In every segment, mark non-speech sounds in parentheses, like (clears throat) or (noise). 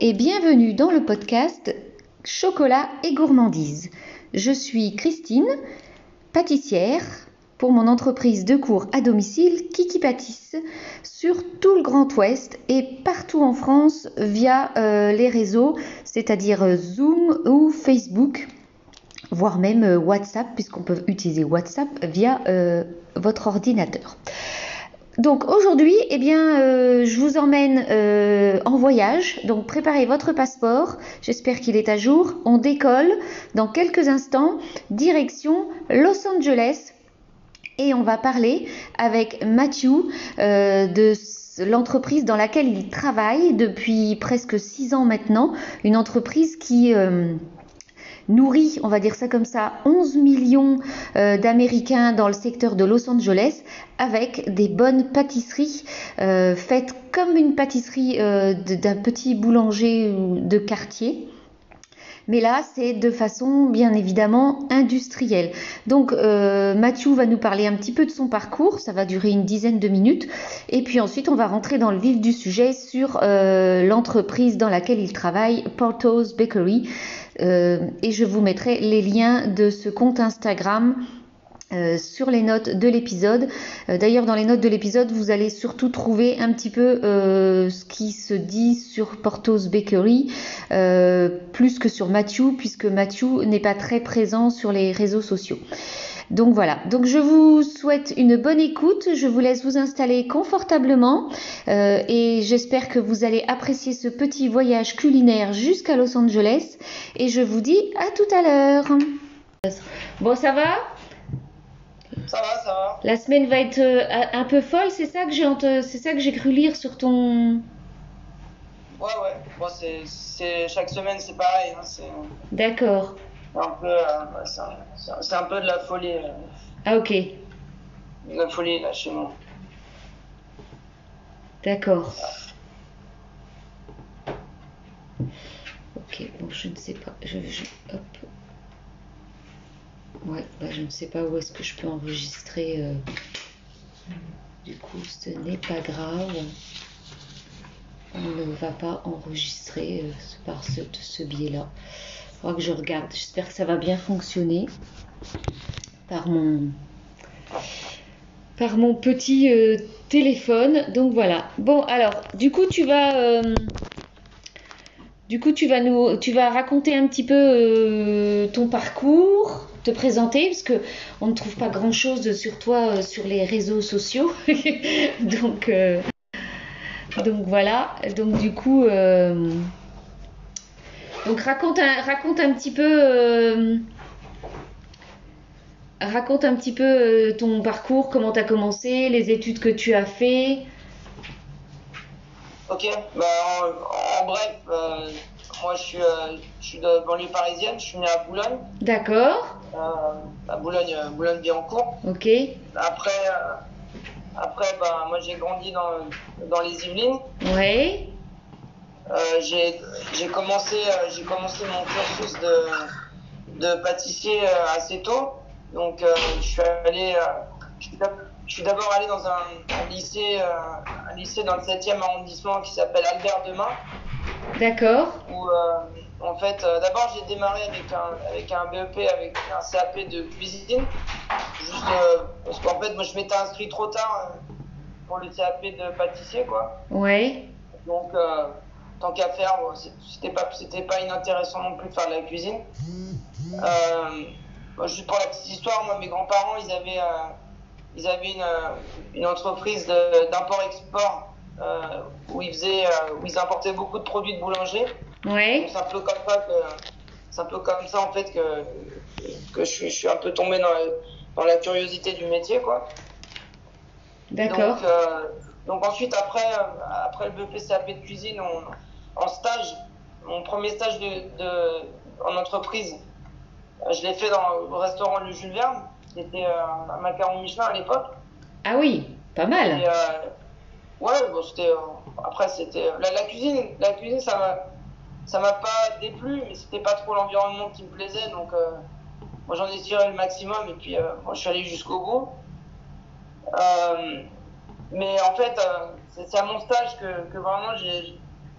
et bienvenue dans le podcast Chocolat et gourmandise. Je suis Christine, pâtissière pour mon entreprise de cours à domicile Kiki Pâtisse sur tout le Grand Ouest et partout en France via euh, les réseaux, c'est-à-dire euh, Zoom ou Facebook, voire même euh, WhatsApp, puisqu'on peut utiliser WhatsApp via votre ordinateur. Donc aujourd'hui, eh bien, euh, je vous emmène euh, en voyage. Donc préparez votre passeport. J'espère qu'il est à jour. On décolle dans quelques instants, direction Los Angeles. Et on va parler avec Matthew euh, de l'entreprise dans laquelle il travaille depuis presque six ans maintenant. Une entreprise qui nourrit, on va dire ça comme ça, 11 millions euh, d'Américains dans le secteur de Los Angeles avec des bonnes pâtisseries euh, faites comme une pâtisserie euh, d'un petit boulanger de quartier. Mais là, c'est de façon bien évidemment industrielle. Donc, Mathieu va nous parler un petit peu de son parcours. Ça va durer une dizaine de minutes. Et puis ensuite, on va rentrer dans le vif du sujet sur l'entreprise dans laquelle il travaille, Portos Bakery. Euh, et je vous mettrai les liens de ce compte Instagram euh, sur les notes de l'épisode. Euh, d'ailleurs, dans les notes de l'épisode, vous allez surtout trouver un petit peu ce qui se dit sur Portos Bakery, plus que sur Matthew, puisque Matthew n'est pas très présent sur les réseaux sociaux. Donc voilà, donc je vous souhaite une bonne écoute, je vous laisse vous installer confortablement euh, et j'espère que vous allez apprécier ce petit voyage culinaire jusqu'à Los Angeles et je vous dis à tout à l'heure. Bon, ça va? Ça va, ça va. La semaine va être euh, un peu folle, c'est ça que j'ai c'est ça que j'ai cru lire sur ton. Ouais, ouais. Bon, c'est chaque semaine, c'est pareil. Hein, D'accord un peu, euh, c'est un, peu de la folie. Euh. Ah ok. De la folie là chez moi. D'accord. Ok, bon, je ne sais pas. Je, hop. Ouais, bah, je ne sais pas où est-ce que je peux enregistrer. Euh. Du coup, ce n'est pas grave. On ne va pas enregistrer par ce, ce biais-là faudra que je regarde. J'espère que ça va bien fonctionner par mon, par mon petit euh, téléphone. Donc voilà. Bon, alors, du coup, tu vas. Euh, du coup, tu vas nous, tu vas raconter un petit peu euh, ton parcours, te présenter, parce que on ne trouve pas grand chose sur toi sur les réseaux sociaux. (laughs) donc, donc voilà. Donc du coup, donc raconte un, raconte un petit peu, euh, raconte un petit peu euh, ton parcours, comment tu as commencé, les études que tu as fait. Ok, bah, en, bref, euh, moi je suis, je suis de banlieue parisienne, je suis né à Boulogne. D'accord. à Boulogne, Boulogne-Billancourt. Ok. Après, après bah, moi j'ai grandi dans, dans les Yvelines. Oui. Euh, j'ai commencé, euh, j'ai commencé mon cursus de, de pâtissier euh, assez tôt. Donc, je suis allé, je suis d'abord allé dans un, lycée, un lycée dans le 7e arrondissement qui s'appelle Albert Demain. D'accord. Où, en fait, d'abord, j'ai démarré avec un, avec un BEP, avec un CAP de cuisine. Juste parce qu'en fait, moi, je m'étais inscrit trop tard pour le CAP de pâtissier, quoi. Ouais. Donc, tant qu'à faire, c'était pas, c'était pas inintéressant non plus de faire de la cuisine. Euh, juste pour la petite histoire, moi, mes grands-parents, ils avaient, euh, ils avaient une, euh, une entreprise d'import-export euh, où ils faisaient, où ils importaient beaucoup de produits de boulangerie. Ouais. C'est un peu comme ça que, c'est un peu comme ça en fait que, que je suis, je suis un peu tombé dans la, dans la curiosité du métier, quoi. D'accord. Donc, donc, ensuite, après, après le BPCAP de cuisine, on, en stage, mon premier stage de, en entreprise, euh, je l'ai fait dans le restaurant Le Jules Verne. C'était euh, un macaron Michelin à l'époque. Ah oui, pas mal. Euh, ouais, bon, c'était. après, c'était. La, cuisine, la cuisine, ça m'a. Ça m'a pas déplu, mais c'était pas trop l'environnement qui me plaisait, donc moi j'en ai tiré le maximum et puis moi, je suis allé jusqu'au bout. mais en fait, c'est à mon stage que, que vraiment j'ai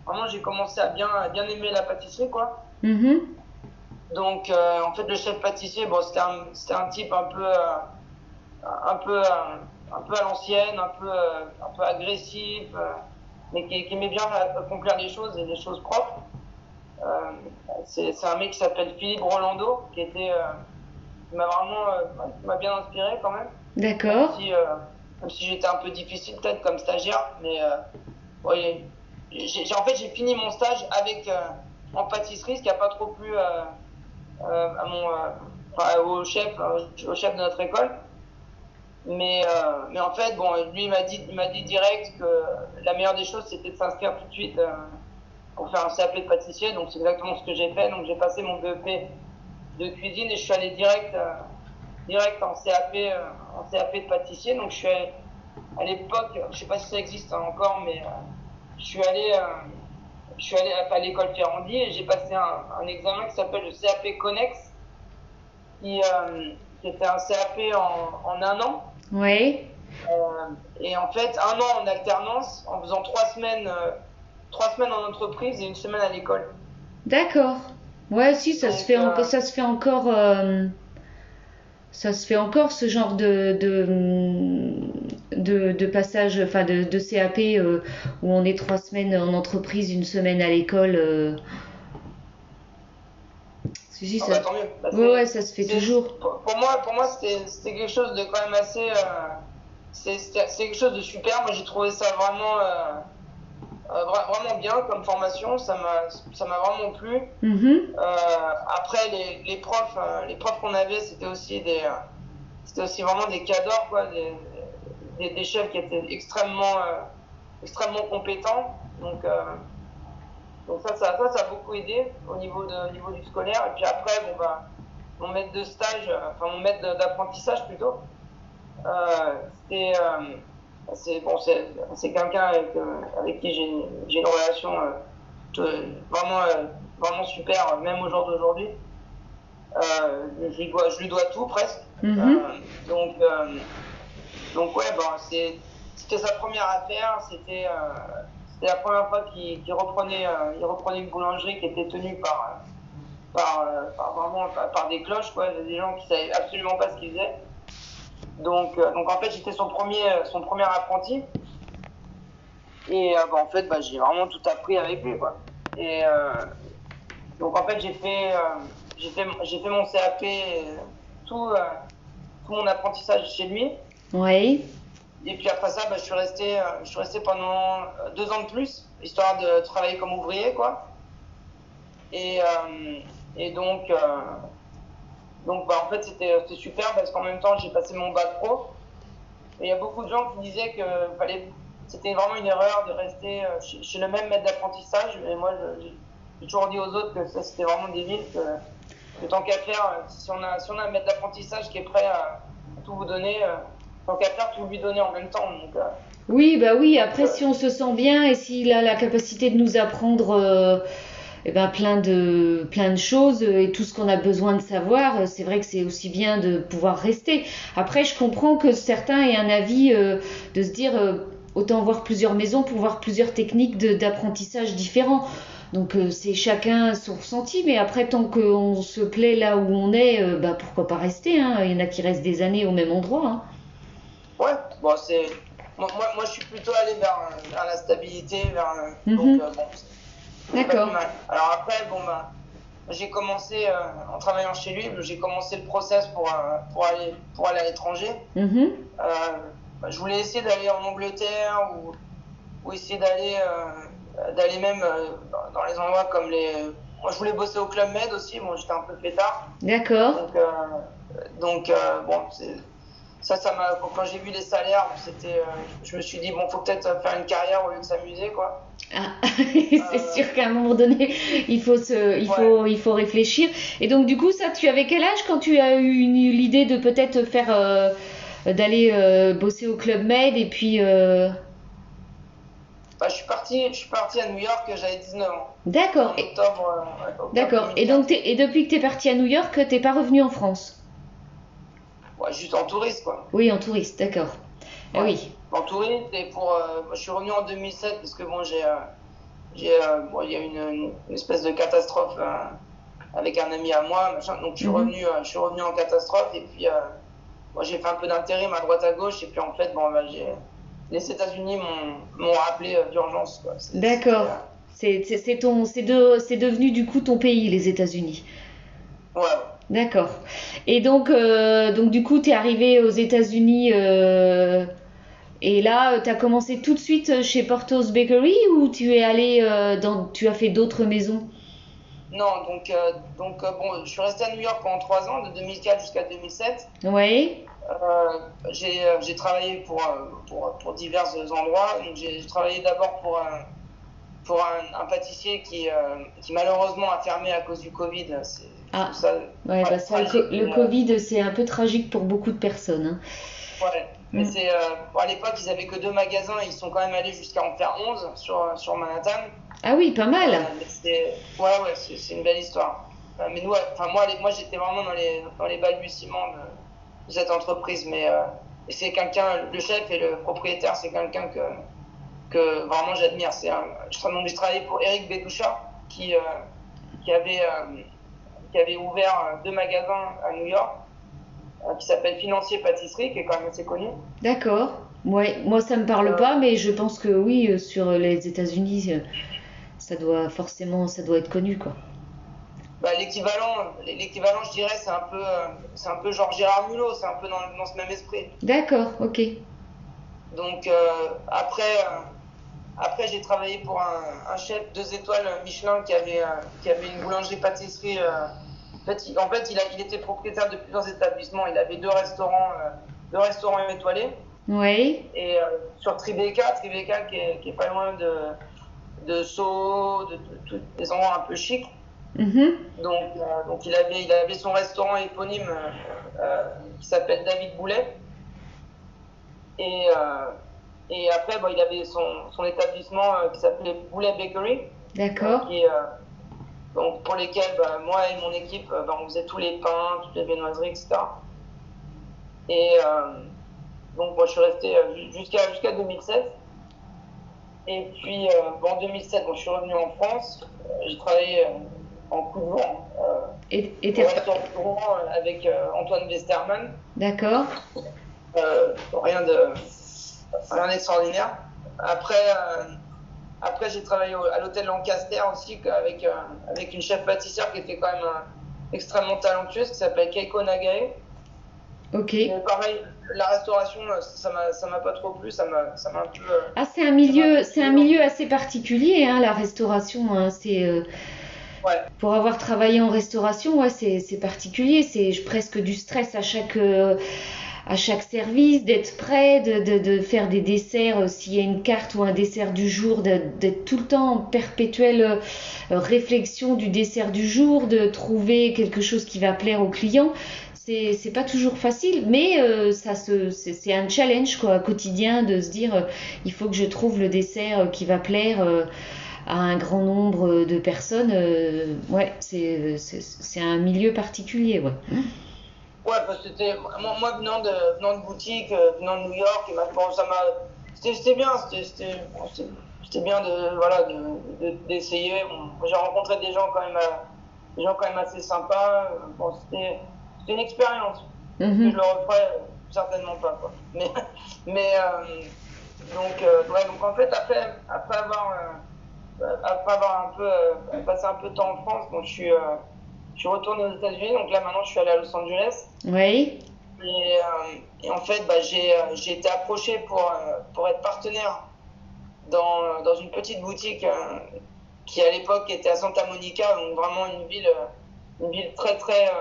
vraiment j'ai commencé à bien, à bien aimer la pâtisserie, quoi. Mhm. Donc, euh, en fait, le chef pâtissier, bon, c'était un, c'était un type un peu, euh, un peu, euh, un peu à l'ancienne, un peu, un peu agressif, mais qui, qui aimait bien accomplir les choses et les choses propres. C'est, c'est un mec qui s'appelle Philippe Rolando, qui était, m'a vraiment, m'a bien inspiré quand même. D'accord. Même si, si j'étais un peu difficile peut-être comme stagiaire, mais euh, ouais, j'ai, j'ai- en fait j'ai fini mon stage avec euh, en pâtisserie, ce qui a pas trop plu euh, euh, à mon, euh, enfin, au chef, euh, au chef de notre école. Mais, euh, mais en fait, bon, lui il m'a dit, il dit direct que la meilleure des choses c'était de s'inscrire tout de suite pour faire un CAP de pâtissier. Donc c'est exactement ce que j'ai fait. Donc j'ai passé mon BEP de cuisine et je suis allé direct, direct en CAP, en CAP de pâtissier. Donc je suis allé, à l'époque, je sais pas si ça existe encore, mais je suis allé, euh, je suis allé à, à l'école Ferrandi et j'ai passé un, un examen qui s'appelle le CAP Connex, qui, euh, qui était un CAP en, en un an. Oui. Euh, et en fait, un an en alternance, en faisant trois semaines, euh, trois semaines en entreprise et une semaine à l'école. D'accord. Ouais, si, ça se fait, encore, ça se fait encore, ça se fait encore ce genre de, de, de, de passage, enfin de, de CAP euh, où on est trois semaines en entreprise, une semaine à l'école. euh. Si, si, Ah ça, bah, tant mieux. Bah, ouais, ouais, ça se fait toujours. Pour, pour moi, pour moi c'était c'était quelque chose de quand même assez. euh, c'est quelque chose de super. Moi, j'ai trouvé ça vraiment, euh, euh, vra- vraiment bien comme formation. Ça m'a vraiment plu. Mhm. Euh, après, les, les profs, euh, les profs qu'on avait, c'était aussi des, c'était aussi vraiment des cadors, quoi, des, des, des chefs qui étaient extrêmement, euh, extrêmement compétents. Donc, euh, donc ça, ça, ça, ça a beaucoup aidé au niveau de, au niveau du scolaire. Et puis après, bon bah, mon maître de stage, euh, enfin mon maître d'apprentissage plutôt, c'était, c'est bon, quelqu'un avec, euh, avec qui j'ai, une relation euh, vraiment, euh, vraiment super, même au jour d'aujourd'hui. Je, lui dois, je lui dois tout presque. Mhm. Euh, donc, donc ouais, bon, c'était sa première affaire, c'était, euh, la première fois qu'il, reprenait, euh, il reprenait une boulangerie qui était tenue par, euh, par, euh, par vraiment par, des cloches, quoi, des gens qui savaient absolument pas ce qu'ils faisaient. Donc, euh, donc en fait, j'étais son premier, son premier apprenti. Et bah, en fait, bah, j'ai vraiment tout appris avec lui, quoi. Et donc en fait, j'ai fait, j'ai fait, fait mon CAP, tout, euh, tout mon apprentissage chez lui. Oui. Et puis après ça, bah, je suis resté, euh, je suis resté pendant euh, deux ans de plus, histoire de travailler comme ouvrier, quoi. Et, euh, et donc, donc bah, en fait, c'était super parce qu'en même temps, j'ai passé mon bac pro. Et il y a beaucoup de gens qui disaient que c'était vraiment une erreur de rester chez, le même maître d'apprentissage. Mais moi, j'ai toujours dit aux autres que ça, c'était vraiment débile. Que, que tant qu'à faire, si on, a, si on a un maître d'apprentissage qui est prêt à, tout vous donner, tout lui donner en même temps. Euh, Oui, bah oui, après si on se sent bien et s'il a la capacité de nous apprendre euh, eh ben, plein de, plein de choses et tout ce qu'on a besoin de savoir, euh, c'est vrai que c'est aussi bien de pouvoir rester. Après, je comprends que certains aient un avis de se dire autant voir plusieurs maisons pour voir plusieurs techniques d'apprentissage différents. Donc c'est chacun son ressenti, mais après tant qu'on se plaît là où on est, bah pourquoi pas rester, hein. Il y en a qui restent des années au même endroit. hein. Ouais, bon, c'est. Moi, moi, moi, je suis plutôt allé vers, vers la stabilité, vers. euh, Mhm. Donc, euh, bon, D'accord. Alors après, bon, bah, j'ai commencé, euh, en travaillant chez lui, j'ai commencé le process pour, euh, pour, aller, pour aller à l'étranger. Bah, je voulais essayer d'aller en Angleterre ou, ou essayer d'aller euh, d'aller même euh, dans, dans les endroits comme les. Moi, je voulais bosser au Club Med aussi. Bon, j'étais un peu pétard. D'accord. Donc, euh, donc euh, bon, c'est- ça, ça m'a. Quand, j'ai vu les salaires, c'était. euh, je me suis dit, bon, faut peut-être faire une carrière au lieu de s'amuser, quoi. Ah, (laughs) c'est sûr qu'à un moment donné, il faut se, il Ouais. faut, il faut réfléchir. Et donc du coup, ça, tu avais quel âge quand tu as eu l'idée de peut-être faire, euh, d'aller euh, bosser au Club Med et puis, euh, Bah, je suis parti, je suis parti à New York, j'avais 19 ans. D'accord, octobre. euh, octobre d'accord. Et 2015. donc, et depuis que tu es parti à New York, t'es pas revenu en France? Ouais, juste en touriste, quoi. Oui, en touriste, d'accord. Ah oui, En touriste, et pour. euh, je suis revenu en 2007 parce que bon, j'ai. euh, j'ai, euh, bon, il y a eu une, une espèce de catastrophe euh, avec un ami à moi, machin. Donc je suis Mhm. revenu, je suis revenu en catastrophe et puis moi j'ai fait un peu d'intérim à droite à gauche et puis en fait bon bah, les États-Unis m'ont rappelé d'urgence quoi. D'accord. c'est, C'est c'est- c'est ton, c'est de- c'est devenu du coup ton pays, les États-Unis. ouais, ouais. D'accord. Et donc, euh, donc du coup, tu es arrivé aux États-Unis euh, et là, tu as commencé tout de suite chez Portos Bakery ou tu es allé euh, dans, tu as fait d'autres maisons? Non donc euh, donc euh, bon je suis resté à New York pendant trois ans de 2004 jusqu'à 2007. Oui. Euh, j'ai euh, j'ai travaillé pour, euh, pour, pour divers endroits. J'ai travaillé d'abord pour, un, pour un, un pâtissier qui, euh, qui malheureusement a fermé à cause du Covid. C'est Ah. ça. Ouais, bah ça, le, Covid, c'est un peu tragique pour beaucoup de personnes. hein. Ouais. Mais Mm. c'est, euh, bon, à l'époque, ils avaient que deux magasins. Ils sont quand même allés jusqu'à en faire 11 sur, sur Manhattan. Ah oui, pas mal. Euh, mais ouais, ouais, c'est une belle histoire. Euh, mais nous, enfin, moi, les- moi j'étais vraiment dans les, dans les balbutiements de, de cette entreprise. Mais c'est quelqu'un, le chef et le propriétaire, c'est quelqu'un que, que vraiment j'admire. C'est je, donc, j'ai travaillé pour Eric Bédoucha, qui, qui, avait, qui avait ouvert euh, deux magasins à New York, euh, qui s'appelle Financier Pâtisserie, qui est quand même assez connu. D'accord. Ouais, moi ça me parle pas, mais je pense que oui, euh, sur les États-Unis, euh, ça doit forcément, ça doit être connu, quoi. Bah, l'équivalent, l'équivalent, je dirais, c'est un peu, euh, c'est un peu genre Gérard Mulot, c'est un peu dans, dans ce même esprit. D'accord, ok. Donc euh, après, euh, après j'ai travaillé pour un, un chef deux étoiles Michelin qui avait, euh, qui avait une boulangerie-pâtisserie. euh, en fait, il, en fait il, a, il était propriétaire de plusieurs établissements. Il avait deux restaurants, euh, deux restaurants étoilés. Oui, Et sur Tribeca, Tribeca qui est, qui est pas loin de, de Sceaux, de, de- des endroits un peu chics. mhm, Donc, euh, donc il, avait, il avait son restaurant éponyme euh, qui s'appelle David Boulet. Et, euh, et après, bon, il avait son, son établissement euh, qui s'appelait Boulet Bakery. d'accord. Euh, donc, pour lesquels bah, moi et mon équipe, euh, bah, on faisait tous les pains, toutes les viennoiseries, etc. Et donc, moi, je suis resté ju- jusqu'à jusqu'à 2007. Et puis, euh, bon, en 2007, bon, je suis revenu en France. Euh, J'ai travaillé euh, en coup de vent Et, t'es- avec Antoine Westerman. D'accord. Rien de rien d'extraordinaire. Après, euh, après j'ai travaillé au- à l'hôtel Lancaster aussi avec, euh, avec une chef pâtissière qui était quand même euh, extrêmement talentueuse, qui s'appelle Keiko Nagae. Ok. Mais pareil, la restauration, ça m'a pas trop plu, ça m'a un peu. Ah, c'est un milieu, c'est un milieu assez particulier, hein, la restauration. hein, c'est euh, Ouais. pour avoir travaillé en restauration, ouais, c'est c'est particulier. C'est presque du stress à chaque euh, à chaque service, d'être prêt, de, faire des desserts, euh, s'il y a une carte ou un dessert du jour, d'être tout le temps en perpétuelle euh, réflexion du dessert du jour, de trouver quelque chose qui va plaire au client. C'est pas toujours facile, mais euh, c'est un challenge quotidien de se dire il faut que je trouve le dessert qui va plaire à un grand nombre de personnes. ouais, c'est un milieu particulier, ouais. Ouais, parce que c'était moi, moi, venant de venant de boutique, euh, venant de New York, et maintenant ça m'a c'était c'était bien, c'était bien de voilà de de- d'essayer. Bon, J'ai rencontré des gens quand même euh, des gens quand même assez sympas. Bon, c'était une expérience. Mhm. Je le referai euh, certainement pas quoi. Mais (laughs) mais euh, donc euh, ouais donc en fait après après avoir euh, après avoir un peu passé un peu de temps en France, bon, je suis je suis retourné aux États-Unis. Donc là maintenant je suis allé à Los Angeles. Oui, Et, euh, et en fait, bah, j'ai euh, j'ai été approché pour, euh, pour être partenaire dans, dans une petite boutique qui, à l'époque, était à Santa Monica, donc vraiment une ville, une ville très, très,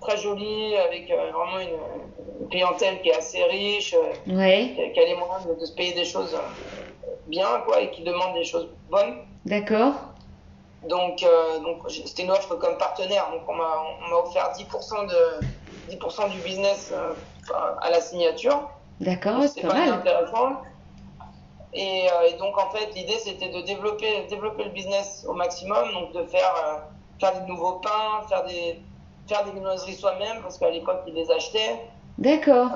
très jolie, avec euh, vraiment une, une clientèle qui est assez riche, euh, ouais, qui a- qui a les moyens de, de se payer des choses euh, bien, quoi, et qui demande des choses bonnes. d'accord. Donc, euh, donc c'était une offre comme partenaire. Donc, on m'a offert 10%, de, 10 du business euh, à la signature. D'accord, c'est pas mal. intéressant. Et, euh, et donc, en fait, l'idée, c'était de développer, développer le business au maximum. Donc, de faire, euh, faire des nouveaux pains, faire des, faire des viennoiseries soi-même, parce qu'à l'époque, ils les achetaient. D'accord.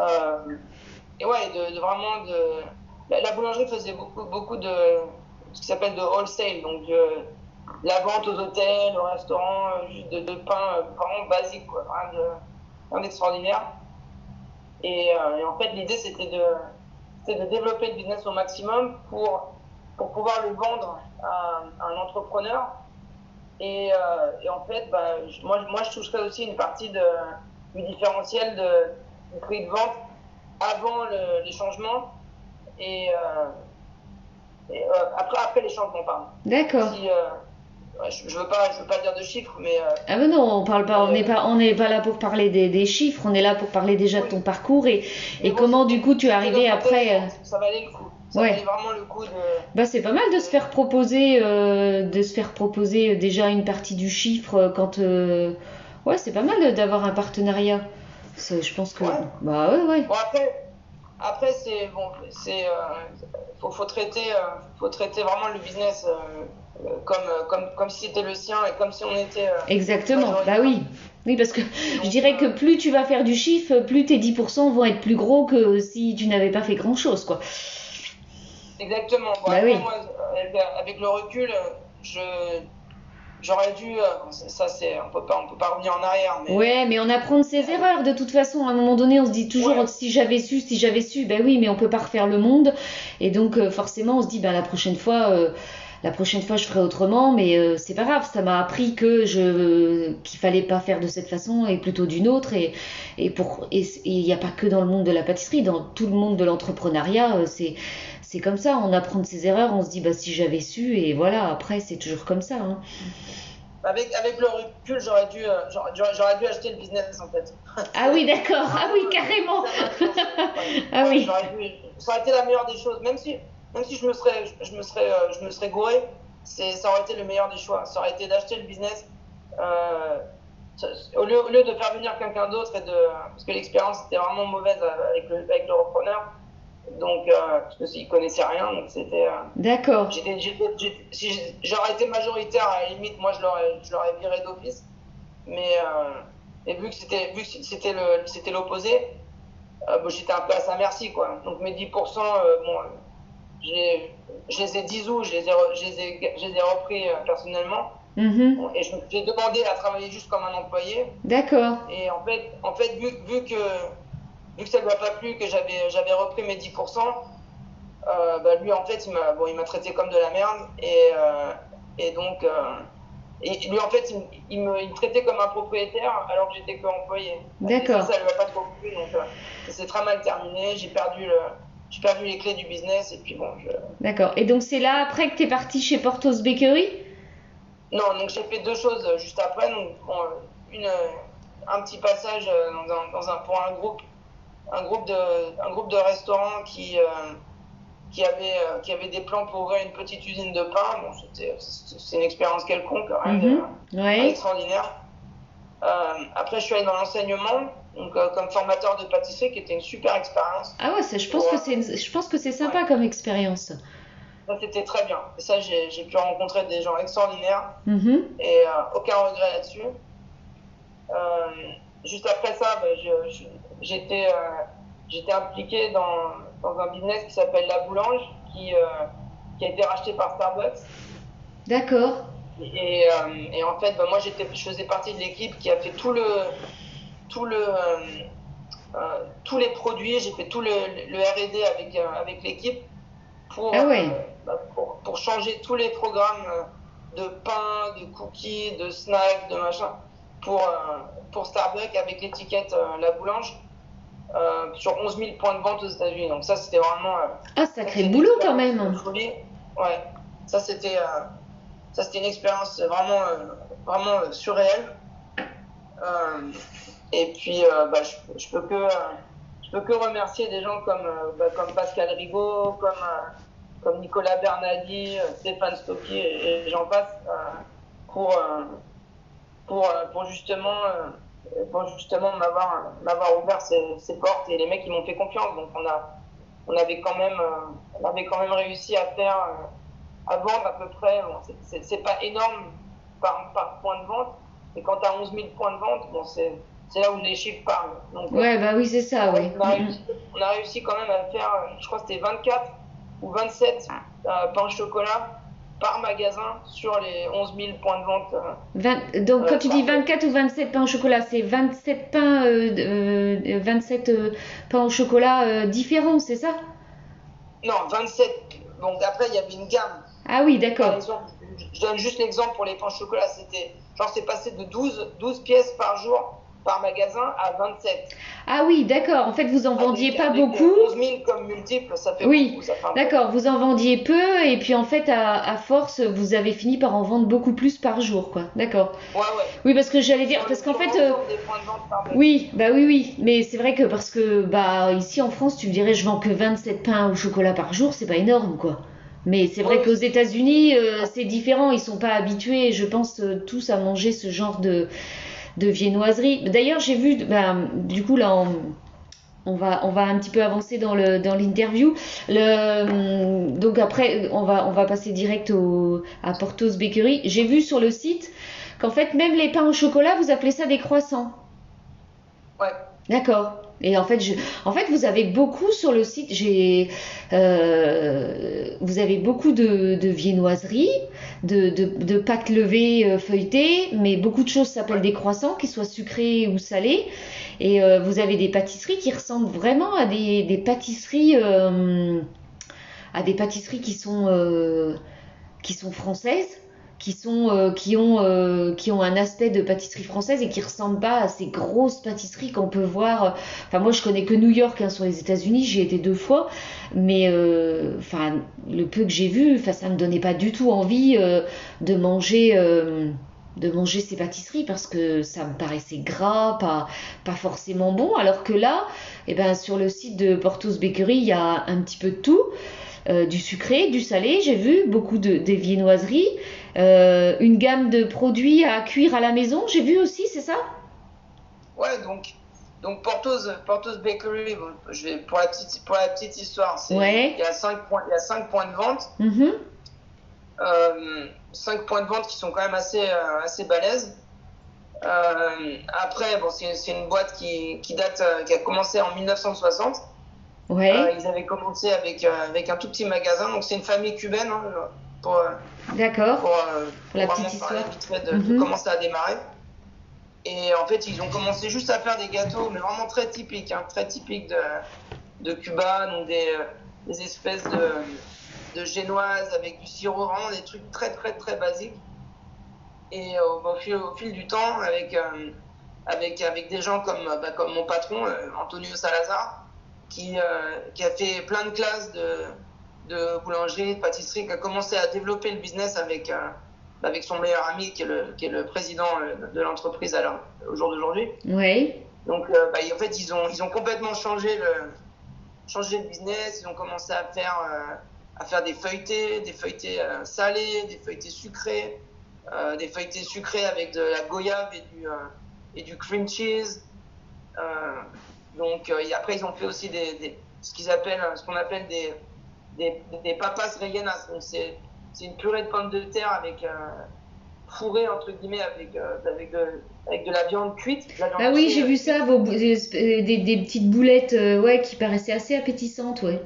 Et ouais, de, de vraiment de. La, la boulangerie faisait beaucoup, beaucoup de, ce qui s'appelle de wholesale, donc la vente aux hôtels, aux restaurants, juste de, pain vraiment basique, quoi, rien d'extraordinaire. Et, et, en fait, l'idée, c'était de, de développer le business au maximum pour, pour pouvoir le vendre à, un entrepreneur. Et, et en fait, bah, moi, moi, je toucherais aussi une partie de, du différentiel de, du prix de vente avant les changements et, euh, et euh, après, après les changements, pardon. D'accord. Euh, je, je veux pas, je veux pas dire de chiffres, mais. ah mais non, on parle pas, on n'est pas, on n'est pas là pour parler des, des, chiffres, on est là pour parler déjà de ton parcours et, et comment du coup tu es arrivé après. Ça valait le coup. Ça valait vraiment le coup de. Bah c'est pas mal de se faire proposer, de se faire proposer déjà une partie du chiffre quand. Ouais, c'est pas mal d'avoir un partenariat. Je pense que. Bah ouais, ouais. Bon, après, après c'est. Bon, c'est. Euh, faut, faut, traiter, euh, faut traiter vraiment le business euh, comme, comme, comme si c'était le sien et comme si on était. Exactement, bah oui. Oui, parce que je dirais que plus tu vas faire du chiffre, plus tes 10% vont être plus gros que si tu n'avais pas fait grand chose, quoi. Exactement. Bon, bah après, oui. moi, avec le recul, je J'aurais dû, euh, ça c'est, on peut pas, on peut pas revenir en arrière. Mais... Ouais, mais on apprend de ses erreurs. De toute façon, à un moment donné, on se dit toujours si j'avais su, si j'avais su. Ben oui, mais on peut pas refaire le monde. Et donc euh, forcément, on se dit ben la prochaine fois. Euh, la prochaine fois je ferai autrement, mais c'est pas grave, ça m'a appris que je qu'il fallait pas faire de cette façon et plutôt d'une autre et et pour et il n'y a pas que dans le monde de la pâtisserie, dans tout le monde de l'entrepreneuriat, c'est c'est comme ça, on apprend de ses erreurs, on se dit bah si j'avais su et voilà, après c'est toujours comme ça. Hein. Avec, avec le recul, j'aurais dû, euh, j'aurais dû acheter le business en fait. Ah oui, d'accord, ah oui, carrément. (laughs) ah oui. ça aurait été la meilleure des choses, même si, même si je me serais, je me serais, euh, je me serais gouré, ça aurait été le meilleur des choix. Ça aurait été d'acheter le business. Euh, au, lieu, au lieu, de faire venir quelqu'un d'autre et de parce que l'expérience était vraiment mauvaise avec le, avec le repreneur donc, euh, parce qu'il connaissait rien, donc c'était. Euh, D'accord. Si j'aurais été majoritaire, à la limite, moi je l'aurais, viré d'office. Mais et vu que c'était, vu que c'était le, c'était l'opposé, bon, j'étais un peu à sa merci, quoi. Donc mes 10%, bon, je les ai 10 ou je les ai, je les ai, je les ai repris personnellement. Mm-hmm. et je j'ai demandé à travailler juste comme un employé. D'accord. Et en fait, en fait vu, vu que vu que ça ne lui a pas plu, que j'avais, repris mes 10%, euh, bah lui en fait il m'a, bon, il traité comme de la merde et, euh, et donc euh, et lui en fait il, me, il, traitait comme un propriétaire alors que j'étais que employé. D'accord. Ça, ça lui a pas trop plu donc c'est très mal terminé. J'ai perdu le j'ai perdu les clés du business et puis bon. Je... D'accord. Et donc c'est là après que tu es parti chez Portos Bakery? Non, donc j'ai fait deux choses juste après. Donc, une, un petit passage dans un, dans un, pour un groupe un groupe de, un groupe de restaurants qui, euh, qui, avait, euh, qui avait des plans pour ouvrir une petite usine de pain. Bon, c'est une expérience quelconque, rien mhm. extraordinaire. Euh, après, je suis allé dans l'enseignement, donc comme formateur de pâtisserie, qui était une super expérience. Ah ouais, je pense, que c'est, je pense que c'est sympa comme expérience. Ça, c'était très bien. Et ça, j'ai pu rencontrer des gens extraordinaires mhm. et aucun regret là-dessus. juste après ça, bah, j'étais euh, j'étais impliqué dans, dans, un business qui s'appelle La Boulange, qui, euh, qui a été racheté par Starbucks. D'accord. Et, euh, et, en fait, bah, moi, je faisais partie de l'équipe qui a fait tout le, tout le, tous les produits. J'ai fait tout le, le R&D avec, avec l'équipe pour, ah bah, pour, pour, changer tous les programmes de pain, de cookies, de snacks, de machin pour, pour Starbucks avec l'étiquette La Boulange. Euh, sur 11 000 points de vente aux États-Unis. Donc ça, c'était vraiment. Euh, ah, sacré boulot quand même. Ouais, ça c'était, euh, ça c'était une expérience vraiment, vraiment surréelle. Et puis, bah, je, je, peux que, je peux que remercier des gens comme, bah, comme Pascal Rigaud, comme, comme Nicolas Bernardi, Stéphane Stocky et, j'en passe pour, pour, pour justement pour justement m'avoir m'avoir ouvert ces, portes. Et les mecs ils m'ont fait confiance. Donc on a on avait quand même euh, on avait quand même réussi à faire euh, à vendre à peu près bon, c'est pas énorme par, par point de vente. Mais quand tu as 11 000 points de vente bon c'est c'est là où les chiffres parlent donc ouais bah oui c'est ça oui on a, réussi, on a réussi quand même à faire je crois que c'était 24 ou 27 euh, pains au chocolat par magasin sur les 11 000 points de vente. euh, 20 donc Euh, quand tu dis pardon. 24 ou 27 pains au chocolat, c'est 27 pains, euh, euh, 27 euh, pains au chocolat euh, différents, c'est ça? Non, 27. Donc après, il y avait une gamme. Ah oui, d'accord. je donne juste l'exemple pour les pains au chocolat. C'était genre, c'est passé de 12, 12 pièces par jour par magasin à 27. Ah oui, d'accord. En fait, vous en vendiez Avec- pas avec, euh, beaucoup. 11 000 comme multiple, ça fait Oui. D'accord, vous en vendiez peu et puis en fait, à, à force, vous avez fini par en vendre beaucoup plus par jour, quoi. D'accord. Ouais, ouais. Oui, parce que j'allais dire, Sur parce qu'en fait, euh, l'ensemble des points de vente par magasin. oui, bah oui, oui, mais c'est vrai que parce que bah ici en France, tu me dirais, je vends que 27 pains au chocolat par jour, c'est pas énorme, quoi. Mais c'est vrai Oui. qu'aux États-Unis, euh, c'est différent, ils sont pas habitués, je pense, tous à manger ce genre de, de viennoiserie. D'ailleurs, j'ai vu, bah, du coup, là, on, va, on va un petit peu avancer dans le, dans l'interview. Le, donc après, on va, on va passer direct à Portos Bakery. J'ai vu sur le site qu'en fait, même les pains au chocolat, vous appelez ça des croissants. Ouais. D'accord. Et en fait, en fait, vous avez beaucoup sur le site. J'ai, euh, vous avez beaucoup de, de viennoiseries, de, pâtes levées euh, feuilletées, mais beaucoup de choses s'appellent des croissants, qu'ils soient sucrés ou salés. Et euh, vous avez des pâtisseries qui ressemblent vraiment à des, pâtisseries, à des pâtisseries qui sont, qui sont françaises qui sont euh, qui ont euh, qui ont un aspect de pâtisserie française et qui ressemblent pas à ces grosses pâtisseries qu'on peut voir. Enfin moi je connais que New York hein, sur les États-Unis, j'y ai été deux fois, mais euh, le peu que j'ai vu, enfin ça me donnait pas du tout envie euh, de manger euh, de manger ces pâtisseries parce que ça me paraissait gras, pas pas forcément bon. Alors que là, eh ben sur le site de Portos Bakery, il y a un petit peu de tout. Euh, du sucré, du salé, j'ai vu beaucoup de des viennoiseries, euh, une gamme de produits à cuire à la maison, j'ai vu aussi, c'est ça? Ouais, donc, donc Portos, Portos Bakery, bon, je vais, pour, la petite, pour la petite histoire, c'est- Ouais. il, y a cinq points, il y a 5 points de vente. Mhm. Euh, 5 points de vente qui sont quand même assez, euh, assez balèzes. Euh, après, bon, c'est c'est une boîte qui, qui date, euh, qui a commencé en 1960. Ouais, Euh, ils avaient commencé avec, euh, avec un tout petit magasin, donc c'est une famille cubaine hein, pour, euh, d'accord. pour, euh, Pour la petite histoire. vite fait de, de Mhm. comment ça a démarré. Et en fait, ils ont commencé juste à faire des gâteaux, mais vraiment très typiques, hein, très typiques de, de Cuba, donc des, euh, des espèces de, de génoises avec du sirop, vraiment des trucs très très très basiques. Et au, fil, au fil du temps, avec, euh, avec, avec des gens comme, bah, comme mon patron, euh, Antonio Salazar, qui, euh, qui a fait plein de classes de, de boulangerie, de pâtisserie, qui a commencé à développer le business avec, euh, avec son meilleur ami, qui est le, qui est le président euh, de l'entreprise au jour d'aujourd'hui. Ouais, Donc, euh, bah, en fait, ils ont, ils ont complètement changé le, changé le business. Ils ont commencé à faire, euh, à faire des feuilletés, des feuilletés salés, des feuilletés sucrés, des feuilletés sucrés avec de la goyave et du, et du cream cheese. Donc, et après, ils ont fait aussi des, des- ce qu'ils appellent, ce qu'on appelle des, des, des papas rellenas. Donc, c'est, c'est une purée de pommes de terre avec euh, fourrée entre guillemets avec, euh, avec, de, avec de la viande cuite. de la viande Ah oui, j'ai euh, vu ça, vos des, des- des petites boulettes, euh, ouais, qui paraissaient assez appétissantes, ouais.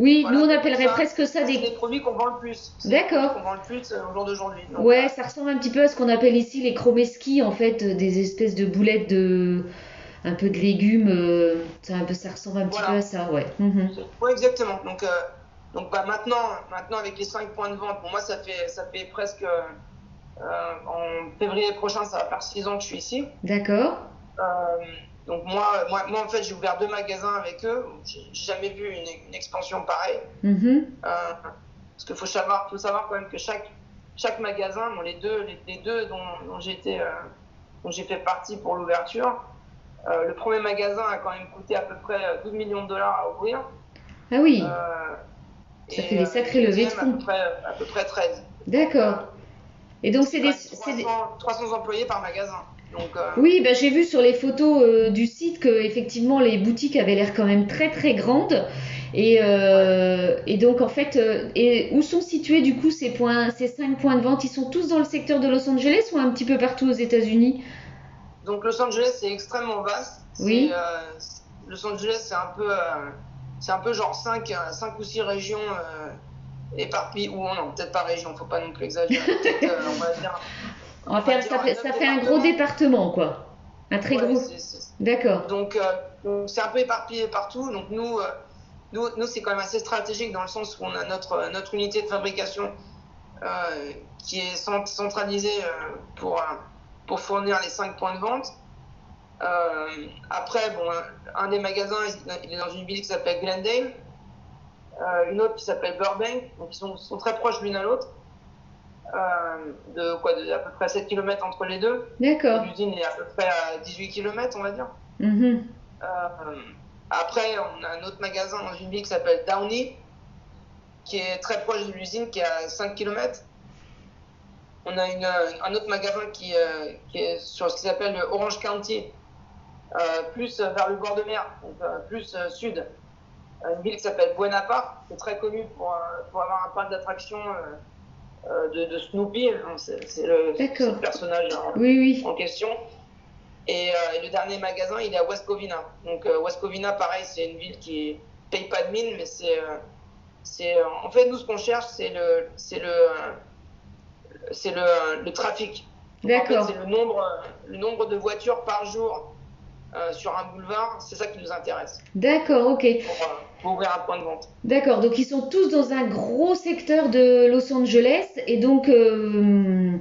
Oui, Voilà, nous on appellerait ça, presque ça des... les produits qu'on vend le plus. D'accord. qu'on vend le plus euh, au jour d'aujourd'hui. Ouais, euh, ça ressemble un petit peu à ce qu'on appelle ici les chromeski, en fait, euh, des espèces de boulettes de... un peu de légumes, euh, ça, un peu, ça ressemble un petit Voilà. peu à ça, ouais. Mhm. Ouais, exactement. Donc, euh, donc bah, maintenant, maintenant, avec les 5 points de vente, pour moi, ça fait, ça fait presque. euh, en février prochain, ça va faire 6 ans que je suis ici. D'accord. Euh, donc, moi, moi, moi, en fait, j'ai ouvert deux magasins avec eux. J'ai jamais vu une, une expansion pareille. Mhm. Euh, parce qu'il faut savoir, faut savoir quand même que chaque, chaque magasin, bon, les deux, les, les deux dont, dont euh, dont j'ai fait partie pour l'ouverture, le premier magasin a quand même coûté à peu près 12 millions de dollars à ouvrir. Ah oui, Ça et, fait des euh, sacrées le levées de fonds. À peu près, à peu près 13. d'accord. Et donc c'est des... Ouais, c'est des- 300, 300 employés par magasin. Donc, euh, Oui, bah, j'ai vu sur les photos euh, du site que effectivement les boutiques avaient l'air quand même très très grandes. Et, euh, et donc en fait, et où sont situés du coup ces points, ces cinq points de vente? Ils sont tous dans le secteur de Los Angeles ou un petit peu partout aux États-Unis? Donc Los Angeles, c'est extrêmement vaste. Oui. Los Angeles, c'est un peu, c'est un peu genre 5, ou 6 régions euh, éparpillés, ou non, peut-être pas région, faut pas non plus exagérer. (laughs) Peut-être, on va dire. On va faire, ça, fait, ça fait un gros département, quoi. Un très Ouais, gros. D'accord. Donc, euh, c'est un peu éparpillé partout. Donc nous, euh, nous, nous c'est quand même assez stratégique dans le sens où on a notre, notre unité de fabrication euh, qui est cent- centralisée euh, pour, euh, pour fournir les cinq points de vente. Euh, après, bon, un des magasins, il est dans une ville qui s'appelle Glendale, euh, une autre qui s'appelle Burbank, donc ils sont, sont très proches l'une à l'autre. Euh, de quoi, de à peu près 7 km entre les deux. D'accord. L'usine est à peu près à 18 km, on va dire. Mhm. Euh, après, on a un autre magasin dans une ville qui s'appelle Downey, qui est très proche de l'usine, qui est à 5 km. On a une, un autre magasin qui, qui est sur ce qui s'appelle Orange County, plus vers le bord de mer, donc euh, plus euh, sud. Une ville qui s'appelle Buena Park, qui est très connue pour, euh, pour avoir un parc d'attractions euh, euh, de, de Snoopy. C'est c'est le, c'est personnage hein, Oui, oui. en question. Et, euh, le dernier magasin, il est à West Covina. Donc euh, West Covina, pareil, c'est une ville qui paye pas de mine, mais c'est, euh, c'est, euh, en fait, nous ce qu'on cherche, c'est le, c'est le, euh, c'est le, le trafic. En fait, c'est le nombre, euh, le nombre de voitures par jour euh, sur un boulevard. C'est ça qui nous intéresse D'accord, ok. pour, euh, pour ouvrir un point de vente. D'accord, donc ils sont tous dans un gros secteur de Los Angeles et donc euh,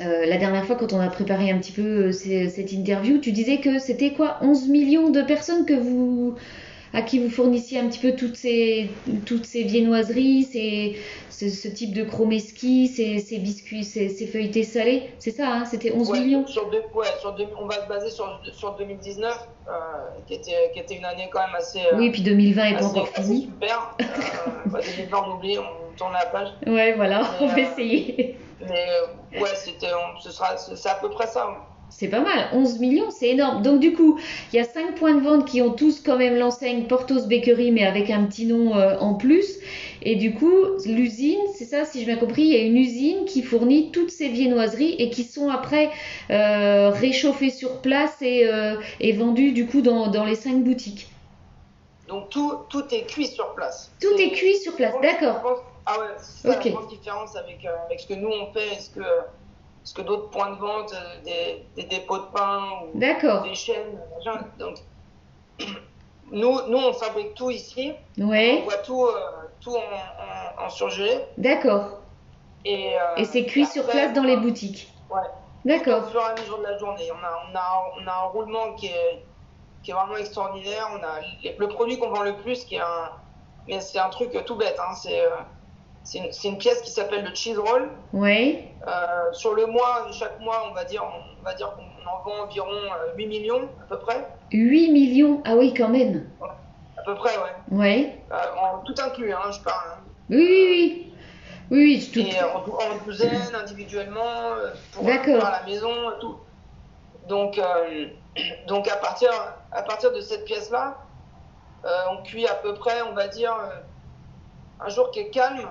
la dernière fois quand on a préparé un petit peu cette interview, tu disais que c'était quoi 11 millions de personnes que vous à qui vous fournissiez un petit peu toutes ces toutes ces viennoiseries, ces, ce, ce type de chromeski, ces, ces biscuits, ces, ces feuilletés salés, c'est ça, hein C'était 11 Ouais, millions Sur deux, ouais, sur deux- on va se baser sur, sur 2019, euh, qui, était, qui était une année quand même assez. euh, Oui, puis 2020 est pas encore fini. super. Euh, bah, 2020, on oublie, on tourne la page. Ouais, voilà, on va euh, essayer. Mais ouais, c'était, ce sera, c'est à peu près ça. C'est pas mal, 11 millions, c'est énorme. Donc du coup, il y a 5 points de vente qui ont tous quand même l'enseigne Portos Bakery, mais avec un petit nom euh, en plus. Et du coup, l'usine, c'est ça, si j'ai bien compris, il y a une usine qui fournit toutes ces viennoiseries et qui sont après euh, réchauffées sur place et, euh, et vendues du coup dans, dans les 5 boutiques. Donc tout, tout est cuit sur place. Tout est cuit sur place, je d'accord. je Ah ouais, c'est la grande différence avec, avec ce que nous on fait et ce que, ce que d'autres points de vente, euh, des, des dépôts de pain ou des chaînes. machin. Donc, (clears throat) nous, nous, on fabrique tout ici. On ouais, voit tout, euh, tout en, en, en surgelé. d'accord. Et, euh, Et c'est cuit sur place dans les boutiques. Ouais. D'accord, Au fur et à mesure de la journée. On a, on a, on a un roulement qui est, qui est vraiment extraordinaire. On a le produit qu'on vend le plus, qui est un, mais c'est un truc tout bête. Hein, c'est, euh, c'est une, pièce qui s'appelle le cheese roll. ouais, Euh, sur le mois, chaque mois, on va dire, on va dire qu'on en vend environ euh, 8 millions à peu près. 8 millions, ah oui, quand même. À peu près, ouais. Ouais, Euh, en tout inclus, hein, je parle. hein. oui, oui, oui. Oui, oui, tout. Et en, en douzaine, individuellement, euh, pour, pour à la maison, tout. Donc, euh, (clears throat) donc à, partir, à partir de cette pièce-là, euh, on cuit à peu près, on va dire, euh, un jour qui est calme,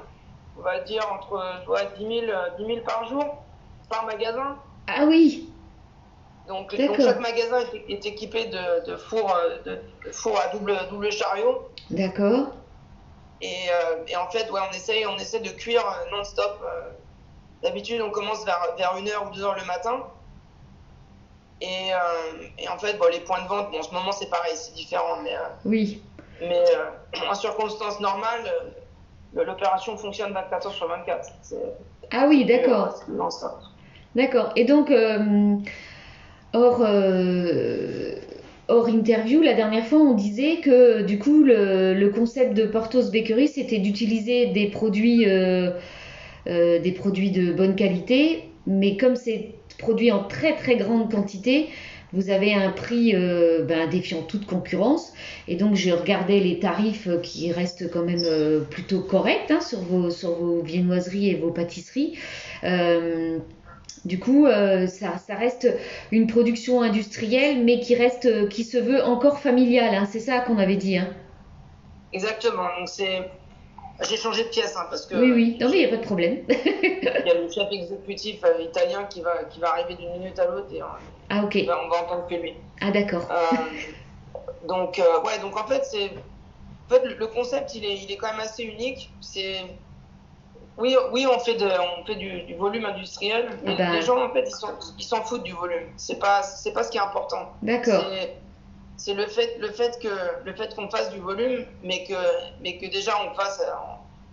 on va dire entre ouais, 10, 000, euh, 10 000 par jour, par magasin. Ah oui, Donc, donc chaque magasin est, est équipé de, de fours euh, de, de fours à double, double chariot. d'accord. Et, euh, et en fait, ouais, on essaye, on essaie de cuire euh, non-stop. D'habitude, on commence vers, vers 1h ou 2h le matin. Et, euh, et en fait, bon, les points de vente, bon, en ce moment, c'est pareil, c'est différent. Mais, Oui, mais euh, en circonstances normales, l'opération fonctionne 24 heures sur 24. C'est- ah oui, d'accord. D'accord. Et donc, euh, hors, euh, hors interview, la dernière fois, on disait que du coup, le, le concept de Portos Bakery, c'était d'utiliser des produits, euh, des produits de bonne qualité, mais comme c'est produit en très très grande quantité, vous avez un prix euh, ben, défiant toute concurrence. Et donc, j'ai regardé les tarifs euh, qui restent quand même euh, plutôt corrects hein, sur, vos, sur vos viennoiseries et vos pâtisseries. Euh, du coup, euh, ça, ça reste une production industrielle, mais qui reste, qui se veut encore familiale. hein. C'est ça qu'on avait dit. Hein. Exactement. Donc, c'est. J'ai changé de pièce hein, parce que Oui, oui. Non, mais il n'y a pas de problème. (laughs) il y a le chef exécutif euh, italien qui va, qui va arriver d'une minute à l'autre et Ah, ok. on va entendre que lui. Ah, d'accord. Euh, (laughs) donc, euh, ouais, donc en fait, c'est. En fait, le- concept, il est, il est quand même assez unique. C'est. oui, oui, on fait, de, on fait du, du volume industriel, mais Ah bah. les gens, en fait, ils s'en foutent du volume. C'est pas, c'est pas ce qui est important. D'accord. C'est- le fait, le fait que, le fait qu'on fasse du volume, mais que, mais que déjà on fasse,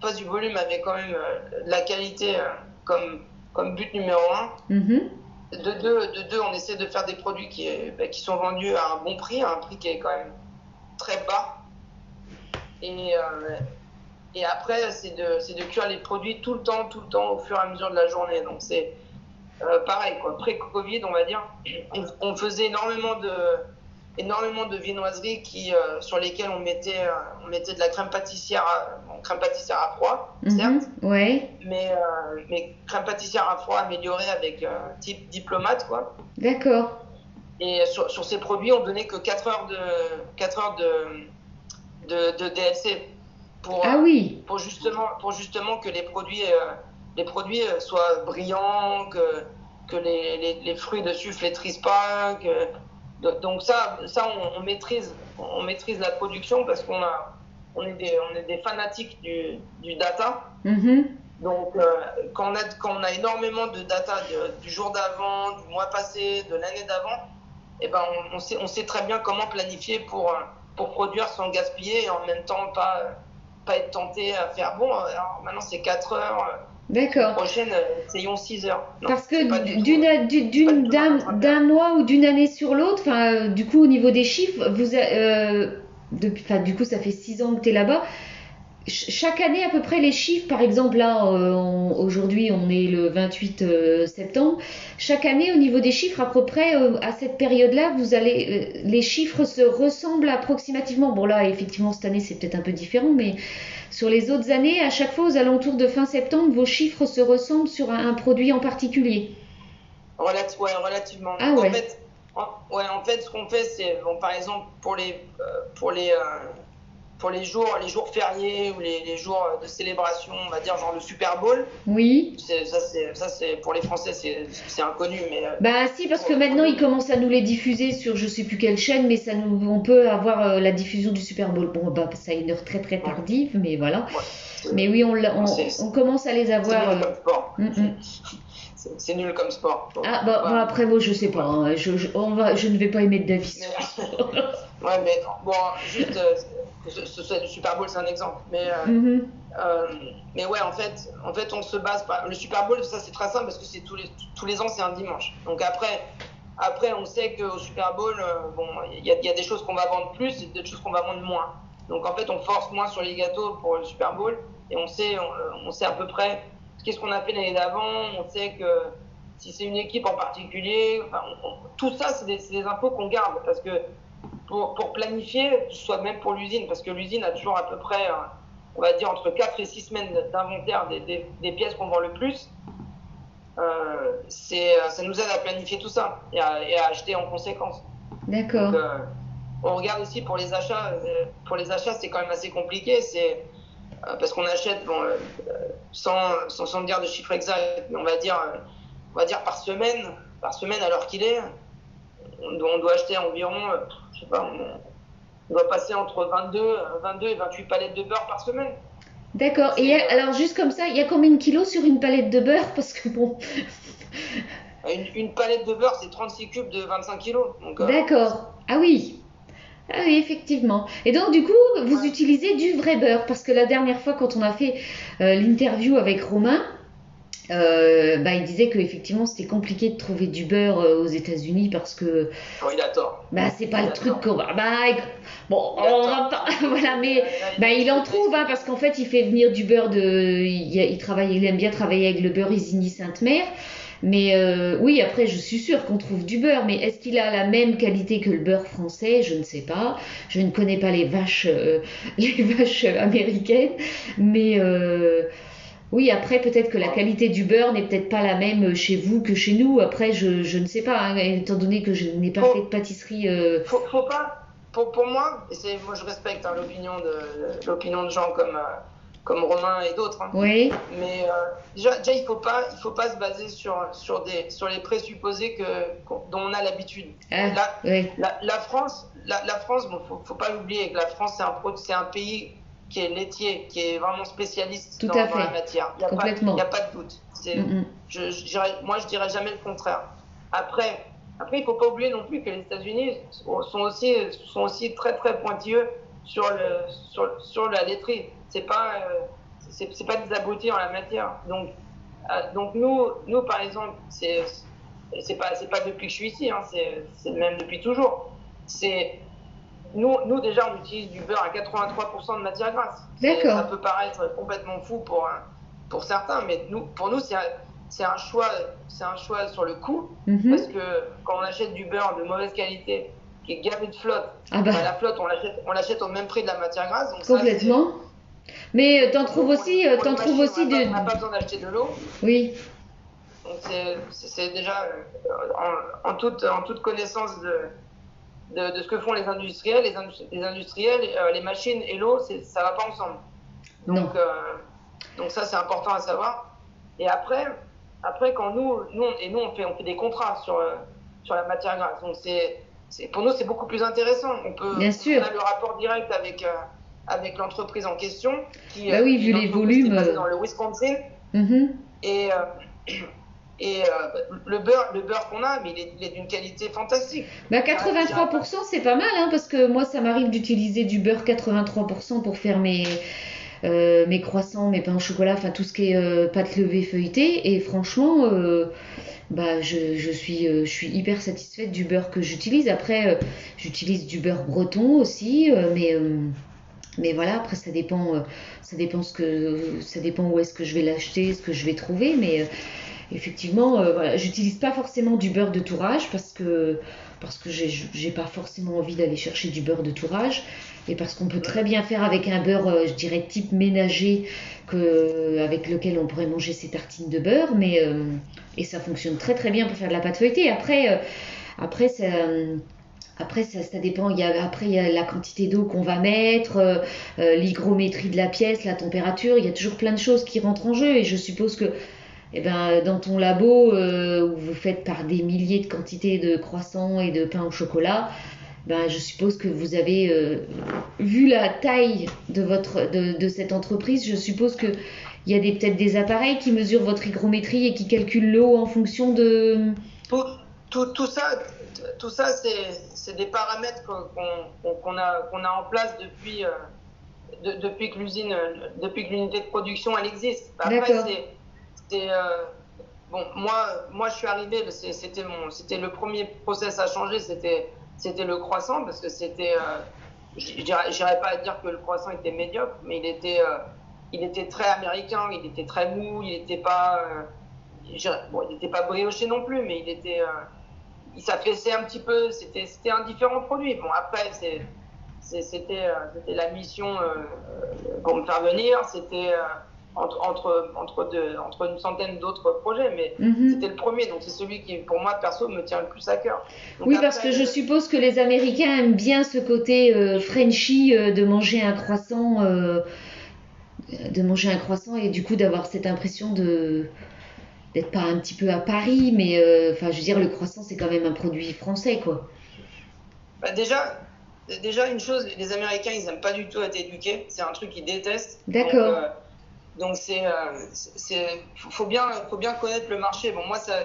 on fasse du volume avec quand même euh, de la qualité comme, comme but numéro un. Mhm. De deux, de deux, on essaie de faire des produits qui, bah, qui sont vendus à un bon prix, à un prix qui est quand même très bas. Et, euh, et après, c'est de, de cuire les produits tout le temps, tout le temps, au fur et à mesure de la journée. Donc c'est euh, pareil, quoi. Pré-Covid, on va dire, on faisait énormément de, énormément de viennoiseries qui, euh, sur lesquelles on mettait, euh, on mettait de la crème pâtissière, à, bon, crème pâtissière à froid, certes, Mhm. Ouais. mais, euh, mais crème pâtissière à froid améliorée avec type diplomate, quoi. D'accord. Et sur, sur ces produits, on donnait que 4 heures de, 4 heures de, de, de DLC pour, Ah oui. pour, justement, pour justement que les produits, les produits soient brillants, que, que les, les, les fruits dessus flétrissent pas. Que... do- Donc ça, ça on, on maîtrise, on maîtrise la production parce qu'on a, on est des, on est des fanatiques du, du data. Mhm. Donc, euh, quand, on a, quand on a énormément de data de- du jour d'avant, du mois passé, de l'année d'avant, eh ben, on, on sait, on sait très bien comment planifier pour, euh, pour produire sans gaspiller et en même temps pas, pas être tenté à faire bon, alors maintenant c'est 4 heures, euh, D'accord. prochaine, euh, essayons 6 heures. Non, Parce que tout d'un mois ou d'une année sur l'autre, enfin euh, du coup au niveau des chiffres, vous euh, depuis, du coup ça fait six ans que tu es là-bas. Ch- Chaque année à peu près les chiffres, par exemple là euh, aujourd'hui on est le 28 euh, septembre, chaque année au niveau des chiffres à peu près euh, à cette période-là vous allez euh, les chiffres se ressemblent approximativement. Bon là effectivement cette année c'est peut-être un peu différent, mais sur les autres années à chaque fois aux alentours de fin septembre vos chiffres se ressemblent sur un- un produit en particulier. Relati- ouais, relativement. Ah ouais. En fait, en, ouais, en fait, ce qu'on fait, c'est, bon, par exemple, pour les, euh, pour les, euh, pour les jours, les jours fériés ou les, les jours de célébration, on va dire genre le Super Bowl, Oui. ça, c'est, ça, c'est, pour les Français, c'est, inconnu, mais euh, Bah si, parce que maintenant ils commencent à nous les diffuser sur je sais plus quelle chaîne, mais ça nous, on peut avoir euh, la diffusion du Super Bowl. Bon, bah ça a une heure très très tardive, mais voilà. ouais, Mais oui, on, on, on commence à les avoir. euh, mm, mm. (laughs) C'est, nul comme sport. Ah bah, bon, après moi je sais pas, hein. je, je, on va, je ne vais pas émettre d'avis. (laughs) Ouais, mais bon, juste, euh, ce, ce soit du Super Bowl, c'est un exemple. Mais, euh, Mhm. Euh, mais ouais, en fait, en fait, on se base pas. Le Super Bowl, ça c'est très simple parce que c'est tous les tous les ans, c'est un dimanche. Donc après, après, on sait qu'au Super Bowl, euh, bon, il y, a- il y a des choses qu'on va vendre plus et des choses qu'on va vendre moins. Donc en fait, on force moins sur les gâteaux pour le Super Bowl et on sait, on, on sait à peu près qu'est-ce qu'on a fait l'année d'avant. On sait que si c'est une équipe en particulier, enfin, on- on- tout ça, c'est des, c'est des infos qu'on garde parce que pour, pour planifier, soit même pour l'usine, parce que l'usine a toujours à peu près, euh, on va dire, entre 4 et 6 semaines d'inventaire des, des, des pièces qu'on vend le plus. Euh, c'est, ça nous aide à planifier tout ça et à, et à acheter en conséquence. D'accord. Euh, on regarde aussi pour les achats. euh, pour les achats, c'est quand même assez compliqué. C'est euh, parce qu'on achète, bon, euh, sans, sans, sans dire de chiffre exact, mais on va dire, euh, on va dire par semaine, par semaine à l'heure qu'il est, on doit, on doit acheter environ, euh, je sais pas, on, doit passer entre 22, euh, 22 et 28 palettes de beurre par semaine. D'accord. Et a- alors juste comme ça, il y a combien de kilos sur une palette de beurre? Parce que bon, (laughs) Une, une palette de beurre, c'est 36 cubes de 25 kilos. Euh, d'accord. Ah oui. Ah oui, effectivement. Et donc, du coup, vous utilisez du vrai beurre parce que la dernière fois, quand on a fait euh, l'interview avec Romain, euh, bah, il disait que effectivement c'était compliqué de trouver du beurre euh, aux États-Unis parce que bon, il a tort. bah c'est pas le truc qu'on va. Bah bon, Il on va pas. (laughs) Voilà, mais bah il en trouve hein, parce qu'en fait il fait venir du beurre de. Il, il travaille, il aime bien travailler avec le beurre Isigny Sainte-Mère. Mais euh, oui, après, je suis sûre qu'on trouve du beurre, mais est-ce qu'il a la même qualité que le beurre français? Je ne sais pas. Je ne connais pas les vaches, euh, (laughs) les vaches américaines, mais euh, oui, après, peut-être que la qualité du beurre n'est peut-être pas la même chez vous que chez nous. Après, je, je ne sais pas, hein, étant donné que je n'ai pas fait de pâtisserie. euh, faut, faut pas. Pour, pour moi, moi je respecte hein, l'opinion de l'opinion de gens comme euh, comme Romain et d'autres. hein. Oui, Mais euh, déjà, déjà, il faut pas il faut pas se baser sur sur des sur les présupposés que dont on a l'habitude. Ah, La, oui, la, la France la, la France bon faut, faut pas l'oublier que la France c'est un c'est un pays qui est laitier, qui est vraiment spécialiste Tout dans, à dans fait. la matière. Il n'y a, pas- a de doute. Mm, mm. je, je dirais, moi, je dirais jamais le contraire. Après, après il ne faut pas oublier non plus que les États-Unis sont aussi, sont aussi très très pointilleux sur, le, sur, sur la laiterie. C'est pas, euh, pas des abrutis en la matière. Donc, euh, donc nous, nous, par exemple, c'est c'est pas, pas depuis que je suis ici, hein, c'est c'est même depuis toujours. C'est nous, nous, déjà, on utilise du beurre à 83% de matière grasse. D'accord. Ça peut paraître complètement fou pour, un- pour certains, mais nous, pour nous, c'est un, un, choix, un choix sur le coût. Mhm. Parce que quand on achète du beurre de mauvaise qualité, qui est gavé de flotte, Ah bah, bah, la flotte, on l'achète, au même prix de la matière grasse. Donc ça, complètement. Mais euh, t'en trouves aussi, euh, t'en trouves aussi de. pas- On n'a pas besoin d'acheter de l'eau. Oui, Donc c'est- déjà euh, en, en toute, en toute connaissance de, de, de ce que font les industriels. Les, indus- les industriels, euh, les machines et l'eau, ça va pas ensemble. non. Donc, euh, donc ça, c'est important à savoir. Et après, après quand nous, nous et nous, on fait, on fait des contrats sur, euh, sur la matière grasse. Donc c'est, pour nous, c'est beaucoup plus intéressant. On peut, Bien sûr. On a le rapport direct avec, avec l'entreprise en question. Qui, Bah oui, vu est les qui est volumes, euh. dans le Wisconsin. Mhm. Et, euh, et euh, le beurre, le beurre qu'on a, mais il est, d'une qualité fantastique. Bah 83% c'est pas mal hein, parce que moi ça m'arrive d'utiliser du beurre 83% pour faire mes, euh, mes croissants, mes pains au chocolat, enfin tout ce qui est euh, pâte levée feuilletée et franchement bah je, je suis je suis hyper satisfaite du beurre que j'utilise. Après j'utilise du beurre breton aussi mais mais voilà après ça dépend ça dépend que ça dépend où est-ce que je vais l'acheter, ce que je vais trouver mais effectivement euh, j'utilise pas forcément du beurre de tourage parce que parce que j'ai pas forcément envie d'aller chercher du beurre de tourage et parce qu'on peut très bien faire avec un beurre, euh, je dirais type ménager, que, avec lequel on pourrait manger ses tartines de beurre, mais euh, et ça fonctionne très très bien pour faire de la pâte feuilletée. Après, euh, après ça. euh, après, ça, ça dépend. Il y a, après, il y a la quantité d'eau qu'on va mettre, euh, euh, l'hygrométrie de la pièce, la température. Il y a toujours plein de choses qui rentrent en jeu. Et je suppose que eh ben, dans ton labo, euh, où vous faites par des milliers de quantités de croissants et de pain au chocolat, ben, je suppose que vous avez euh, vu la taille de, votre, de, de cette entreprise. Je suppose qu'il y a peut-être des appareils qui mesurent votre hygrométrie et qui calculent l'eau en fonction de. Tout, tout, tout ça, tout ça c'est, des paramètres qu'on, a, a en place depuis, euh, de- depuis que l'usine, depuis que l'unité de production elle existe. Après, Euh, bon, moi, moi je suis arrivé, c'était le premier process à changer, c'était, le croissant parce que c'était, euh, je j'irais pas dire que le croissant était médiocre, mais il était, euh, il était très américain, il était très mou, il n'était pas, bon, il n'était pas brioché non plus, mais il était, il s'affaissait un petit peu. C'était, un différent produit. Bon, après, c'était, la mission pour me faire venir. C'était entre, entre, entre, deux, entre une centaine d'autres projets, mais Mhm. c'était le premier. Donc, c'est celui qui, pour moi, perso, me tient le plus à cœur. Donc, Oui, parce que je suppose que les Américains aiment bien ce côté euh, Frenchy euh, de manger un croissant, euh, de manger un croissant et du coup d'avoir cette impression de d'être pas un petit peu à Paris, mais euh, enfin, je veux dire, le croissant c'est quand même un produit français, quoi. bah, déjà, déjà, une chose, les Américains, ils n'aiment pas du tout être éduqués. C'est un truc qu'ils détestent. D'accord. Donc, c'est, euh, c'est- faut bien, faut bien connaître le marché. Bon, moi ça,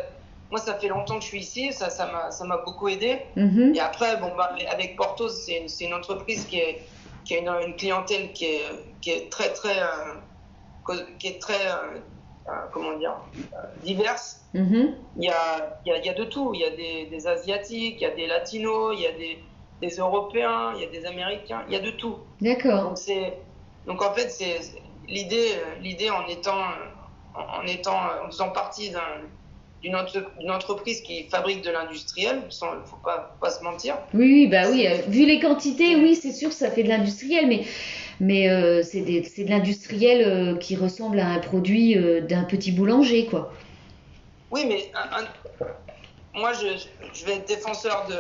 moi ça fait longtemps que je suis ici, ça, ça m'a, ça m'a beaucoup aidé. Mhm. Et après, bon bah avec Portos, c'est une, c'est une entreprise qui est, qui a une, une clientèle qui est, qui est très très, euh, qui est très, euh, euh, comment dire, euh, diverse. Mhm. Il y a, il y a, il y a de tout. Il y a des, des asiatiques, il y a des latinos, il y a des, des européens, il y a des américains, il y a de tout. D'accord. Donc c'est donc en fait c'est- l'idée euh, l'idée en étant euh, en étant euh, en faisant partie d'un- d'une entre- d'une entreprise qui fabrique de l'industriel, faut pas faut pas se mentir. Oui, bah oui, vu les quantités, oui, c'est sûr, ça fait de l'industriel, mais, mais euh, c'est de l'industriel euh, qui ressemble à un produit euh, d'un petit boulanger, quoi. Oui, mais un- un- moi je, je vais être défenseur de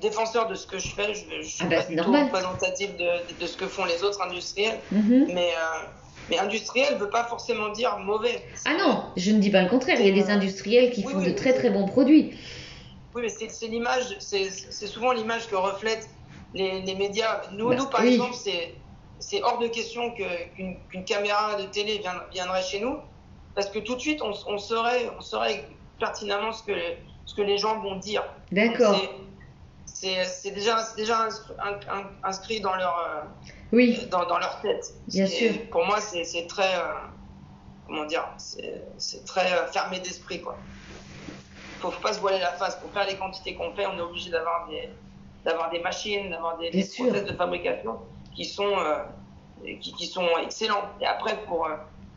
défenseur de ce que je fais. Je, suis Ah bah, pas c'est du tout normal. représentatif de, de ce que font les autres industriels, Mhm. mais euh, mais industriel veut pas forcément dire mauvais. Ah non, je ne dis pas le contraire, il y a des industriels qui Oui, font oui, de très très bons produits. Oui, mais c'est l'image, c'est souvent l'image que reflètent les, les médias. Nous, Bah, nous par oui. exemple, c'est c'est hors de question qu'une caméra de télé viendrait chez nous, parce que tout de suite, on, on, saurait, on saurait pertinemment ce que, ce que les gens vont dire. D'accord. C'est déjà, déjà inscrit dans leur, euh, oui. dans, dans leur tête. Bien sûr. Pour moi, c'est très, euh, comment dire, c'est très euh, fermé d'esprit, quoi. Faut, faut pas se voiler la face. Pour faire les quantités qu'on fait, on est obligé d'avoir des, d'avoir des machines, d'avoir des, des process de fabrication qui sont, qui, qui, sont excellents. Et après, pour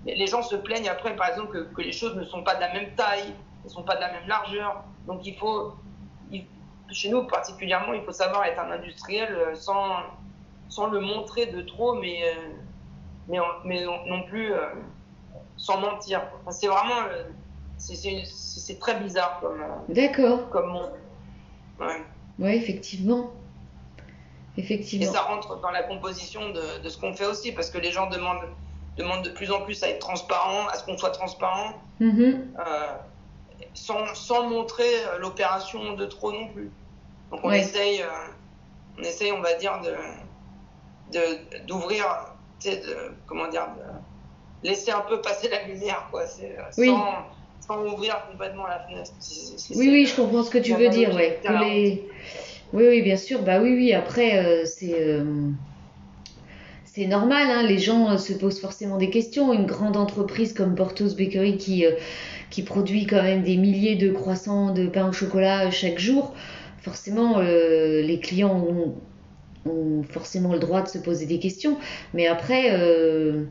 les gens se plaignent après, par exemple, que, que, les choses ne sont pas de la même taille, ne sont pas de la même largeur. Donc il faut, chez nous particulièrement, il faut savoir être un industriel euh, sans, sans le montrer de trop, mais, euh, mais, mais non, plus euh, sans mentir. c'est vraiment, c'est très bizarre comme. D'accord. Comme monde. Ouais. ouais. effectivement. Effectivement. Et ça rentre dans la composition de, de ce qu'on fait aussi, parce que les gens demandent, demandent de plus en plus à être transparent, à ce qu'on soit transparent. Mm-hmm. sans, sans, montrer l'opération de trop non plus. Donc on essaye, euh, on essaye, on va dire, de d'ouvrir, de, comment dire, de laisser un peu passer la lumière, quoi. C'est euh, oui. sans, sans, ouvrir complètement la fenêtre. oui, oui, je comprends ce que tu veux dire, ouais. Les... Oui, oui, bien sûr. Bah oui, oui. Après, euh, c'est euh, c'est normal. Hein, les gens se posent forcément des questions. Une grande entreprise comme Portos Bakery qui qui produit quand même des milliers de croissants de pain au chocolat chaque jour forcément, euh, les clients ont, forcément le droit de se poser des questions. Mais après, euh,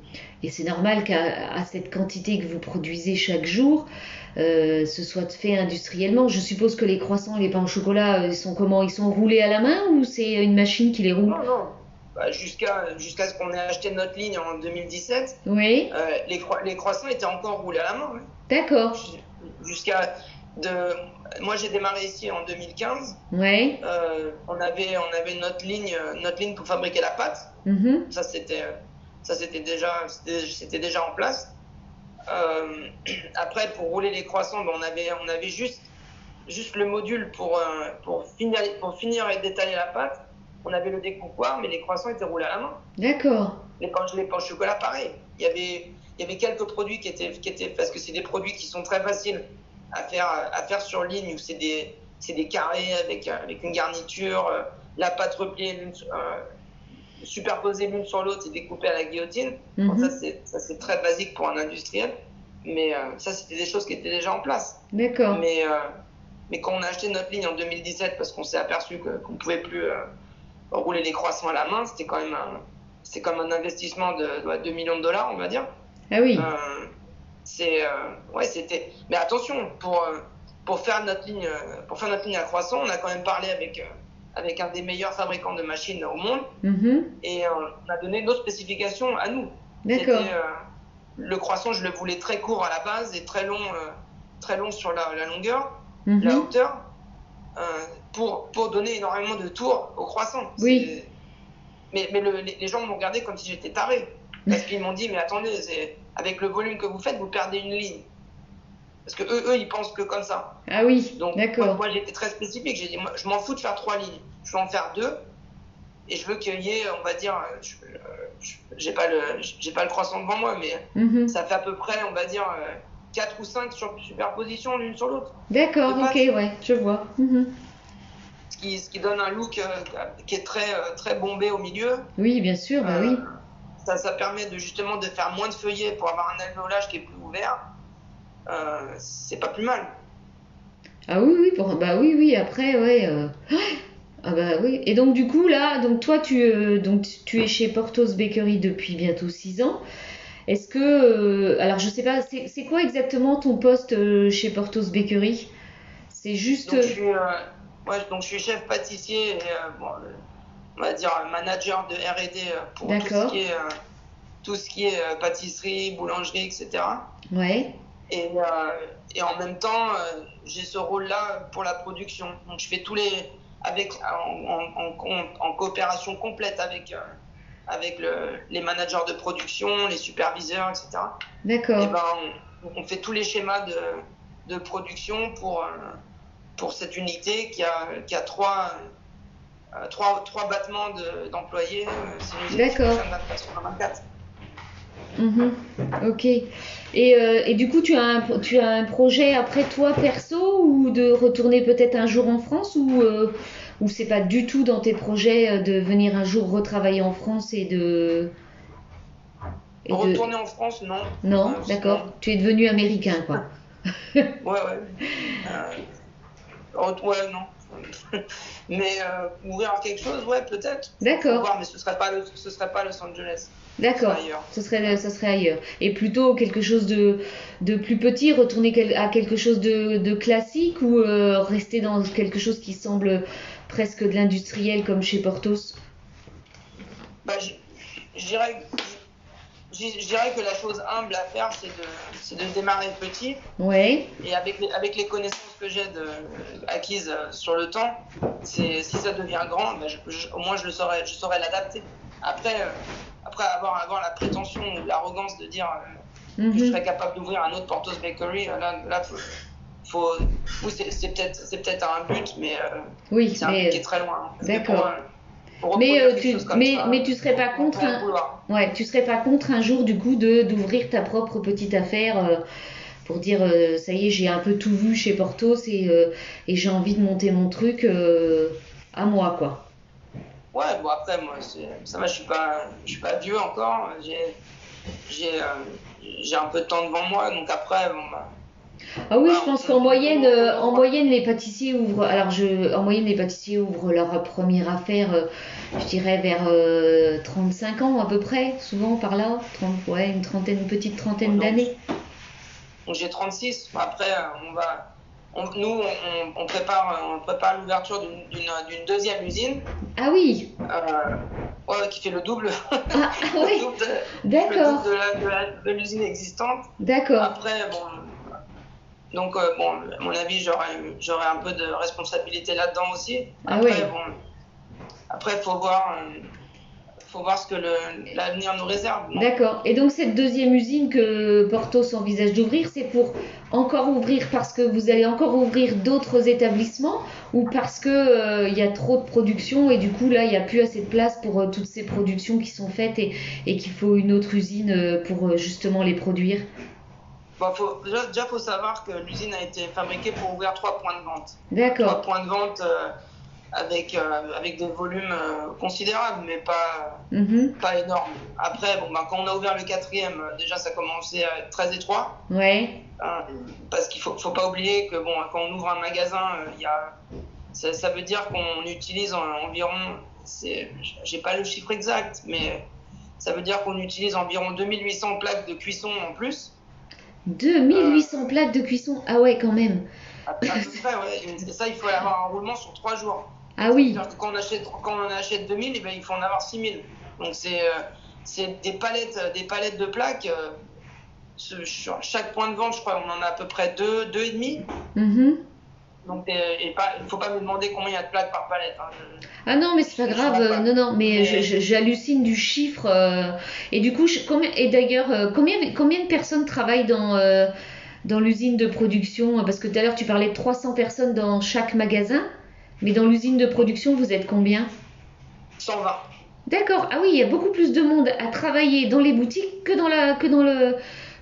et c'est normal qu'à cette quantité que vous produisez chaque jour, euh, ce soit fait industriellement. Je suppose que les croissants et les pains au chocolat, ils sont comment? Ils sont roulés à la main ou c'est une machine qui les roule? Non, non. Bah, jusqu'à ce qu'on ait acheté notre ligne en 2017, oui. les, les, croissants étaient encore roulés à la main. D'accord. Jusqu'à de moi j'ai démarré ici en 2015. Ouais. Euh, on avait on avait notre ligne notre ligne pour fabriquer la pâte. Mm-hmm. Ça c'était ça c'était déjà c'était déjà en place. Euh, (clears throat) après pour rouler les croissants, ben, on avait on avait juste juste le module pour euh, pour finir pour finir et détailler la pâte. On avait le découpoir, mais les croissants étaient roulés à la main. D'accord. Les pains les pains au chocolat pareil. Il y avait il y avait quelques produits qui étaient qui étaient parce que c'est des produits qui sont très faciles à faire, à faire sur ligne où c'est des, des carrés avec, avec une garniture, euh, la pâte repliée euh, superposée l'une sur l'autre et découpée à la guillotine. Mhm. Ça, c'est très basique pour un industriel. Mais euh, ça, c'était des choses qui étaient déjà en place. D'accord. Mais, mais quand on a acheté notre ligne en 2017, parce qu'on s'est aperçu qu'on ne pouvait plus rouler les croissants à la main, c'était quand même un, c'est comme un investissement de, 2 millions de dollars, on va dire. Ah oui. C'est euh, ouais, c'était. Mais attention, pour euh, pour faire notre ligne euh, pour faire notre ligne à croissant, on a quand même parlé avec avec un des meilleurs fabricants de machines au monde mm-hmm. et on a donné nos spécifications à nous. D'accord. le croissant, je le voulais très court à la base et très long très long sur la, la longueur, mm-hmm. la hauteur. pour, pour donner énormément de tours au croissant. Oui. Mais, mais le, les, gens m'ont regardé comme si j'étais taré. Parce qu'ils m'ont dit, mais attendez, avec le volume que vous faites, vous perdez une ligne. Parce que eux, eux ils pensent que comme ça. Ah oui, Donc, d'accord. Moi, j'étais très spécifique. J'ai dit, moi, je m'en fous de faire trois lignes. Je veux en faire deux. Et je veux qu'il y ait, on va dire, j'ai pas le, j'ai pas le croissant devant moi, mais mm-hmm. ça fait à peu près, on va dire, quatre ou cinq sur superposition l'une sur l'autre. D'accord, ok, ouais, je vois. Mm-hmm. Ce, qui, ce qui donne un look qui est très, très bombé au milieu. Oui, bien sûr, bah oui. Ça, ça, permet de, justement de faire moins de feuillets pour avoir un alvéolage qui est plus ouvert. Euh, c'est pas plus mal. Ah oui, oui, pour, bah oui, oui, après, ouais. Euh... Ah bah oui. Et donc du coup, là, donc toi, tu, euh, donc, tu es chez Portos Bakery depuis bientôt 6 ans. Est-ce que... Alors je sais pas, c'est quoi exactement ton poste chez Portos Bakery? C'est juste... Donc je, suis, ouais, donc je suis chef pâtissier et bon, on va dire manager de R&D pour tout ce qui est, tout ce qui est pâtisserie, boulangerie, etc. Ouais. Et, euh, et en même temps, euh, j'ai ce rôle-là pour la production. Donc je fais tous les avec en, en, en, en coopération complète avec euh, avec le, les managers de production, les superviseurs, etc. D'accord. Et ben on, on, fait tous les schémas de, de production pour pour cette unité qui a qui a trois euh, trois, trois battements de- d'employés. euh, qui D'accord. fonctionne 24 sur 24. Mhm. Ok. Et, euh, et du coup, tu as, un, tu as un projet après toi perso ou de retourner peut-être un jour en France ou, euh, ou c'est pas du tout dans tes projets euh, de venir un jour retravailler en France et de. et de- Retourner en France, non. Non, Euh, d'accord. Tu es devenu américain, quoi. Ouais, ouais. (laughs) Ouais, non. (laughs) mais euh, ouvrir quelque chose, ouais, peut-être. D'accord, mais ce serait pas, le- ce serait pas Los Angeles. d'accord. Ce serait, ce serait ailleurs. Et plutôt quelque chose de, de plus petit, retourner quel- à quelque chose de, de classique ou euh, rester dans quelque chose qui semble presque de l'industriel comme chez Portos Bah, je je dirais, je je dirais que la chose humble à faire, c'est de, c'est de démarrer petit. Ouais, Et avec les, avec les connaissances que j'ai acquises euh, sur le temps, c'est, si ça devient grand, je- je- au moins je, le saurais, je saurais l'adapter. Après, euh, après avoir, avoir la prétention ou l'arrogance de dire euh, que je Mhm. serais capable d'ouvrir un autre Portos Bakery, là, là faut, faut- oui, c'est, peut-être, c'est peut-être un but, mais euh, oui, c'est un but qui est très loin. D'accord. Mais, euh, tu- mais- ça, mais tu serais pas on contre un- ouais, tu serais pas contre un jour du coup de d'ouvrir ta propre petite affaire euh, pour dire euh, ça y est, j'ai un peu tout vu chez Portos et, et j'ai envie de monter mon truc à moi, quoi. Ouais, bon après moi ça va, je suis pas, je suis pas vieux encore. J'ai, j'ai, j'ai un peu de temps devant moi, donc après bon bah. Ah oui, Ah, je pense on- qu'en moyenne, euh, en moyenne, les pâtissiers ouvrent. Alors, je, en moyenne, les pâtissiers ouvrent leur première affaire, euh, je dirais vers euh, 35 ans à peu près, souvent par là, 30, ouais, une trentaine, une petite trentaine d'années. J'ai 36. Après euh, on va, on- nous on, prépare, euh, on prépare l'ouverture d'une, deuxième usine, Ah oui, euh, ouais, qui fait le double, (laughs) ah le oui, d'accord, de, de l'usine existante. d'accord. Après bon. Donc, euh, bon, à mon avis, j'aurais, j'aurais un peu de responsabilité là-dedans aussi. Ah Après, ouais. bon, après, faut voir, euh, faut voir ce que l'avenir nous réserve. D'accord. Et donc cette deuxième usine que Portos envisage d'ouvrir, c'est pour encore ouvrir parce que vous allez encore ouvrir d'autres établissements ou parce que euh, y a trop de production et du coup là il n'y a plus assez de place pour euh, toutes ces productions qui sont faites et, et qu'il faut une autre usine euh, pour justement les produire? Bon, faut, déjà, déjà, faut savoir que l'usine a été fabriquée pour ouvrir trois points de vente. Trois D'accord. points de vente euh, avec, euh, avec des volumes euh, considérables, mais pas, Mhm. pas énormes. Après, bon, ben, quand on a ouvert le quatrième, déjà, ça commençait à être très étroit. Hein, parce qu'il faut, faut pas oublier que bon, quand on ouvre un magasin, il y a, ça, ça veut dire qu'on utilise en- environ, j'ai pas le chiffre exact, mais ça veut dire qu'on utilise environ 2800 plaques de cuisson en plus. 2800 plaques de cuisson. Ah ouais quand même. À, à peu près, ouais. Ça, il faut avoir un roulement sur 3 jours. Ah oui. Que Quand on achète, quand on achète 2000, eh ben, il faut en avoir 6000. Donc c'est, euh, des palettes, des palettes de plaques. euh, sur chaque point de vente, je crois, on en a à peu près deux, deux et demi. Mhm. Donc, euh, il faut pas me demander combien il y a de plaques par palette. hein. Je- Ah non, mais c'est pas grave. pas. Non, non, mais j'hallucine du chiffre. euh, et du coup, je- combien, et d'ailleurs, euh, combien, combien de personnes travaillent dans, euh, dans l'usine de production? Parce que tout à l'heure, tu parlais de 300 personnes dans chaque magasin. Mais dans l'usine de production, vous êtes combien? 120. D'accord. Ah oui, il y a beaucoup plus de monde à travailler dans les boutiques que dans la, que dans le,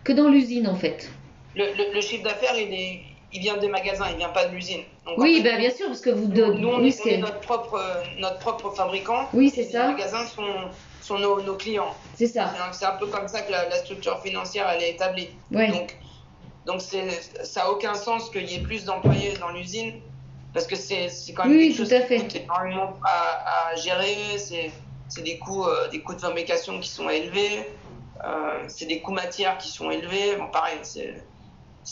que dans l'usine, en fait. Le, le- le chiffre d'affaires, il, est, il vient des magasins, il vient pas de l'usine. Oui, bah, bien sûr, parce que vous... nous, de- nous, on, est, on est notre propre, euh, notre propre fabricant. oui, c'est Les ça. magasins sont, sont nos, nos clients. C'est ça. C'est un peu comme ça que la, la structure financière elle est établie. Ouais. Donc, donc ça n'a aucun sens qu'il y ait plus d'employés dans l'usine parce que c'est, quand même Oui, quelque tout chose à qui coûte énormément à, à gérer. C'est, c'est des, coûts, euh, des coûts de fabrication qui sont élevés. Euh, c'est des coûts matières qui sont élevés. Bon, pareil, c'est,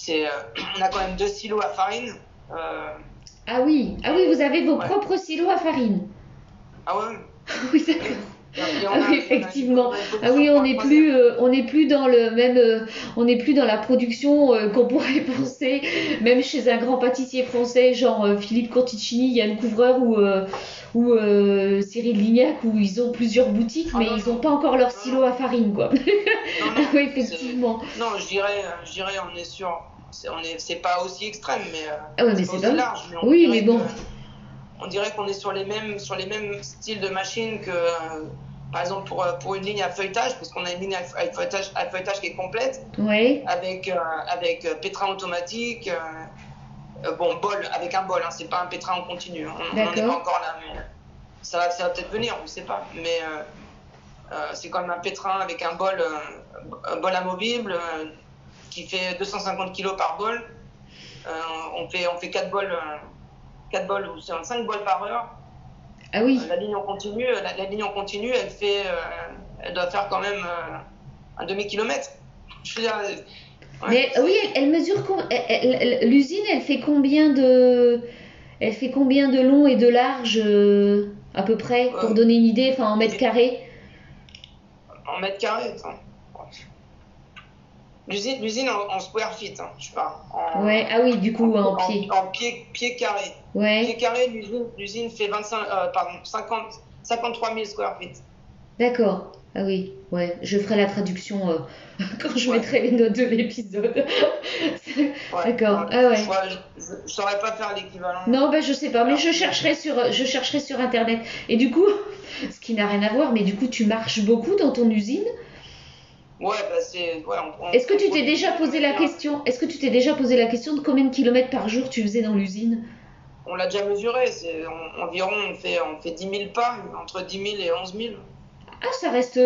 c'est, euh, (clears throat) on a quand même deux silos à farine. Euh, Ah oui. Ah oui, vous avez vos Ouais. propres silos à farine. ah ouais. (laughs) Oui, d'accord. Ah effectivement. Ah oui, on n'est un plus, euh, on n'est plus dans le même, euh, on n'est plus dans la production euh, qu'on pourrait (laughs) penser, même chez un grand pâtissier français, genre Philippe Conticini, Yann Couvreur ou, ou Cyril Lignac, où ils ont plusieurs boutiques, Ah mais non, ils non. n'ont pas encore leur silo à farine, quoi. Non, (laughs) Ah non, oui, effectivement. Non, je dirais, je dirais, on est sûr. C'est, est, pas aussi extrême, mais Ah ouais, mais c'est pas. large. mais Oui, mais bon. que- on dirait qu'on est sur les mêmes, sur les mêmes styles de machines que, par exemple, pour, pour une ligne à feuilletage, parce qu'on a une ligne à feuilletage, à feuilletage qui est complète, Oui. avec, euh, avec euh, pétrin automatique, euh, euh, bon, bol, avec un bol, hein, c'est pas un pétrin en continu, on n'en est pas encore là, mais ça, va- ça va peut-être venir, on sait pas, mais euh, euh, c'est quand même un pétrin avec un bol, euh, un bol amovible euh, qui fait 250 kg par bol. Euh, on fait on fait 4 bols, euh, 4 bols ou 5 bols par heure. Ah oui. La ligne en continu, la, la ligne en continu, elle fait, euh, elle doit faire quand même euh, un demi kilomètre. Je veux dire, euh, ouais, Mais oui, elle, elle mesure l'usine, elle fait combien de elle fait combien de long et de large à peu près pour donner une idée, enfin en mètres carrés. en mètres carrés. attends. L'usine, l'usine en, en square feet, hein, je parle. En, Ouais, ah oui, du coup en pied. En, pied, pied carré. Ouais, Pied carré, l'usine, l'usine fait 25, euh, pardon, 50, 53 000 square feet. d'accord. Ah oui, ouais, je ferai la traduction euh, (laughs) quand je Ouais. mettrai les notes de l'épisode. (laughs) Ouais, D'accord, ah ouais. Je, je saurais pas faire l'équivalent. Non, bah je sais pas, mais Alors, je chercherai sur je chercherai sur internet. Et du coup, (laughs) ce qui n'a rien à voir, mais du coup, tu marches beaucoup dans ton usine? Ouais, bah c'est. Ouais, Est-ce que tu t'es déjà posé la question Est-ce que tu t'es déjà posé la question de combien de kilomètres par jour tu faisais dans l'usine? On l'a déjà mesuré, c'est on- environ, on fait, on fait 10 000 pas, entre 10 000 et 11 000. Ah, ça reste,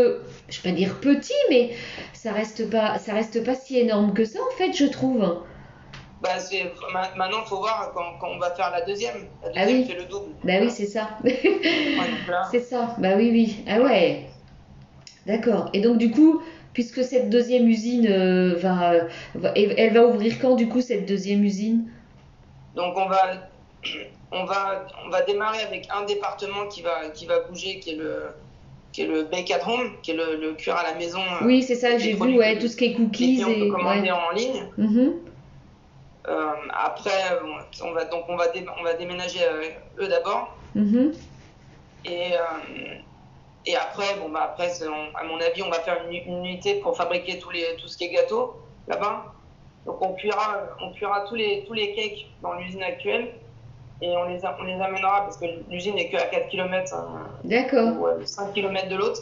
je vais pas dire petit, mais ça reste pas, ça reste pas si énorme que ça en fait, je trouve. Bah, c'est, ma- maintenant, il faut voir quand, quand on va faire la deuxième. La Ah deuxième oui. fait le double. Bah oui, c'est ça. Ouais, (laughs) c'est ça. Bah oui, oui. Ah ouais. D'accord. Et donc du coup, puisque cette deuxième usine euh, va, va- elle va ouvrir quand du coup cette deuxième usine? Donc on va, (clears throat) on va, on va démarrer avec un département qui va, qui va bouger, qui est le, qui est le bake at home, qui est le, le cuir à la maison. euh, Oui, c'est ça. les J'ai vu, ouais, tout ce qui est les cookies clients et peuvent commander ouais. en ligne. Mhm. Euh, après, on va donc on va, dé- on va déménager eux d'abord. Mhm. Et, euh, et après, bon, bah, après on- à mon avis, on va faire une, une unité pour fabriquer tous les, tout ce qui est gâteau là-bas. Donc on cuira, on cuira tous, les, tous les cakes dans l'usine actuelle et on les, on les amènera parce que l'usine n'est que à 4 km D'accord. ou euh, 5 km de l'autre.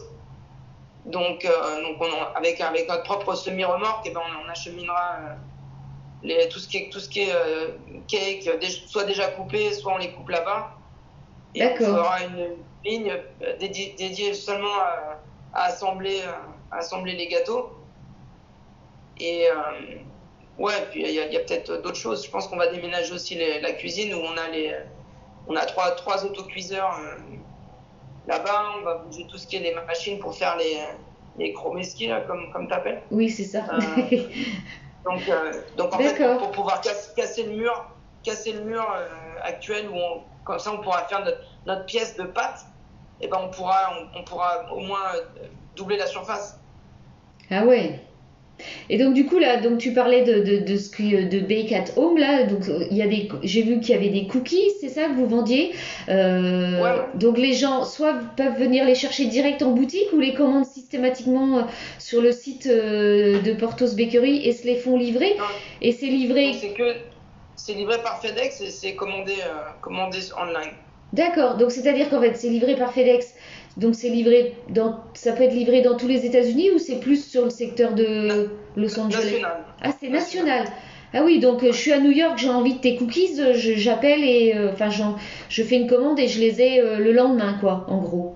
Donc, euh, donc on, avec, avec notre propre semi-remorque, eh ben, on, on acheminera euh, les, tout ce qui est, tout ce qui est euh, cake, euh, soit déjà coupé, soit on les coupe là-bas. Et on fera une ligne euh, dédiée, dédiée seulement à, à assembler, euh, à assembler les gâteaux. Et euh, ouais, puis il y a, peut-être d'autres choses. Je pense qu'on va déménager aussi les- la cuisine où on a les, on a trois, trois autocuiseurs là-bas. On va bouger tout ce qui est les machines pour faire les, les chromeski, là, comme, comme t'appelles. Oui, c'est ça. Euh, Donc, euh, donc en fait, pour, pour pouvoir casse- casser le mur, casser le mur euh, actuel où on, comme ça on pourra faire notre, notre pièce de pâte, et ben on pourra, on, on pourra au moins euh, doubler la surface. Ah ouais. Et donc du coup là, donc tu parlais de, de, de ce qui de bake at home là, donc il y a des, j'ai vu qu'il y avait des cookies, c'est ça que vous vendiez. Euh, Ouais. Donc les gens soit peuvent venir les chercher direct en boutique ou les commandent systématiquement euh, sur le site de Portos Bakery et se les font livrer. Non. Et c'est livré. Donc, C'est que c'est livré par FedEx et c'est commandé, euh, commandé online. D'accord. Donc c'est-à-dire qu'en fait c'est livré par FedEx. Donc c'est livré dans, ça peut être livré dans tous les États-Unis ou c'est plus sur le secteur de Los Angeles? National. Ah, c'est national. Ah oui, donc euh, je suis à New York, j'ai envie de tes cookies, euh, j'appelle et euh, enfin j'en- je fais une commande et je les ai euh, le lendemain quoi, en gros.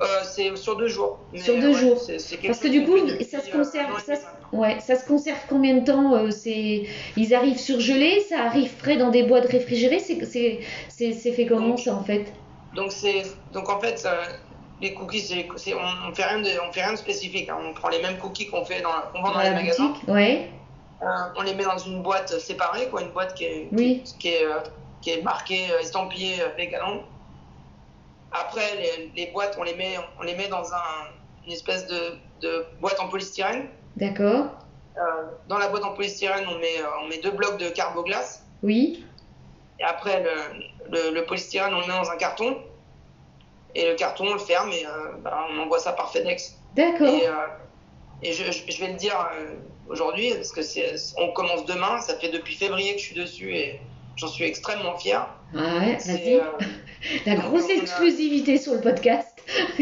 Euh, c'est sur deux jours. Mais, Sur deux ouais, jours. Parce que du coup, ça se euh, conserve, ça se- maintenant. Ouais, ça se conserve combien de temps euh, c'est ils arrivent surgelés, ça arrive frais dans des boîtes réfrigérées, c'est fait comment Donc, ça en fait? Donc c'est donc en fait les cookies c'est on, on fait rien de on fait rien de spécifique. hein. On prend les mêmes cookies qu'on fait dans qu'on vend dans, Dans les la magasins. boutique Ouais. Euh, on les met dans une boîte séparée quoi, une boîte qui est Oui. qui, qui est qui est marquée estampillée vegan. Après les, les boîtes on les met on les met dans un, une espèce de, de boîte en polystyrène. D'accord. Euh, dans la boîte en polystyrène on met euh, on met deux blocs de carboglace. Oui. Et après, le, le, le polystyrène, on le met dans un carton. Et le carton, on le ferme et euh, bah, on envoie ça par FedEx. D'accord. Et, euh, et je, je- je vais le dire aujourd'hui, parce que on commence demain. Ça fait depuis février que je suis dessus et j'en suis extrêmement fier. Ah ouais, C'est, vas-y. euh, (laughs) La grosse a- exclusivité sur le podcast. (laughs)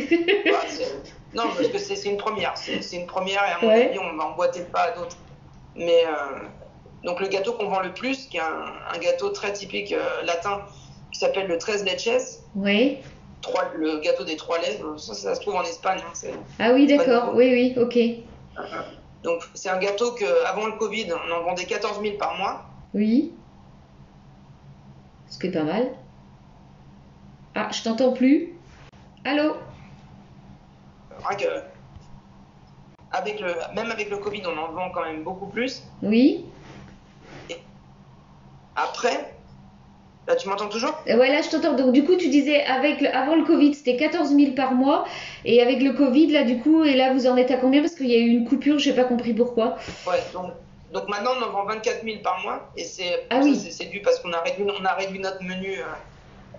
Non, parce que c'est une première. C'est une première et à mon Ouais. avis, on va emboîter le pas à d'autres. Mais euh, donc le gâteau qu'on vend le plus, qui est un, un gâteau très typique euh, latin, qui s'appelle le 13 leches, Oui. trois, le gâteau des trois laits. Ça, ça se trouve en Espagne. hein, Ah oui, d'accord. Oui, oui, ok. donc c'est un gâteau que avant le Covid, on en vendait 14 000 par mois. Oui. Ce qui est pas mal. Ah, je t'entends plus. Allô que- avec le, même avec le Covid, on en vend quand même beaucoup plus. Oui Après, là tu m'entends toujours? Euh, Ouais, là je t'entends. Donc du coup, tu disais avec le- avant le Covid, c'était 14 000 par mois. Et avec le Covid, là du coup, et là vous en êtes à combien? Parce qu'il y a eu une coupure, j'ai pas compris pourquoi. Ouais, donc, donc maintenant on en vend 24 000 par mois et c'est Ah oui. dû parce qu'on a réduit, on a réduit notre menu. euh,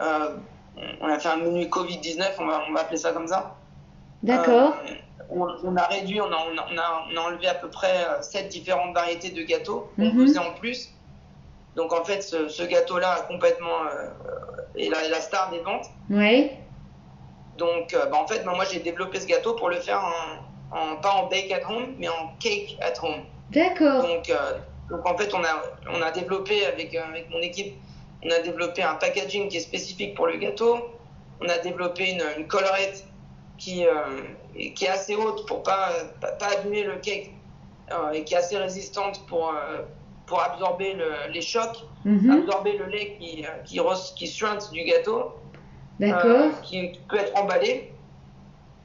euh, on a fait un menu Covid-19, on va, on va appeler ça comme ça. D'accord. Euh, on, on a réduit, on a, on, a, on, a, enlevé à peu près 7 différentes variétés de gâteaux qu'on Mhm. faisait en plus. Donc en fait, ce, ce gâteau-là a complètement euh, est la, est la star des ventes. Ouais. Donc bah, en fait, moi, moi, j'ai développé ce gâteau pour le faire en, en- pas en bake at home, mais en cake at home. D'accord. Donc, euh, donc en fait, on a, on a développé avec, euh, avec mon équipe, on a développé un packaging qui est spécifique pour le gâteau. On a développé une, une collerette qui, euh, qui est assez haute pour pas, pas, pas abîmer le cake euh, et qui est assez résistante pour, pour absorber le- les chocs, Mhm. absorber le lait qui, qui, qui suinte du gâteau, D'accord. qui, qui peut être emballé.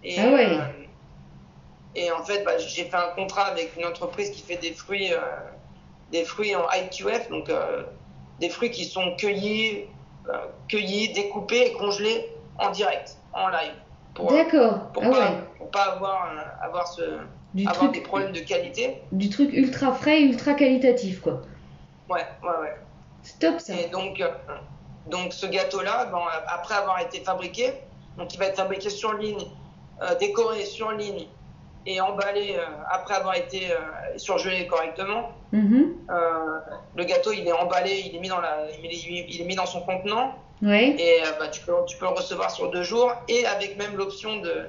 Et, Ah ouais. Et en fait, bah, j'ai fait un contrat avec une entreprise qui fait des fruits, euh, des fruits en IQF, donc euh, des fruits qui sont cueillis, euh, cueillis, découpés et congelés en direct, en live, pour, D'accord. pour Ah pas, ouais. pour pas avoir, avoir, ce, Du avoir des problèmes de qualité. du truc ultra frais, ultra qualitatif, quoi. Ouais, ouais, ouais. C'est top ça. Et donc, donc ce gâteau-là, bon, après avoir été fabriqué, donc il va être fabriqué sur ligne, décoré sur ligne et emballé euh, après avoir été euh, surgelé correctement. Mhm. Euh, le gâteau, il est emballé, il est mis dans, la, il est, mis dans son contenant et bah, tu, peux, tu peux le recevoir sur deux jours et avec même l'option de,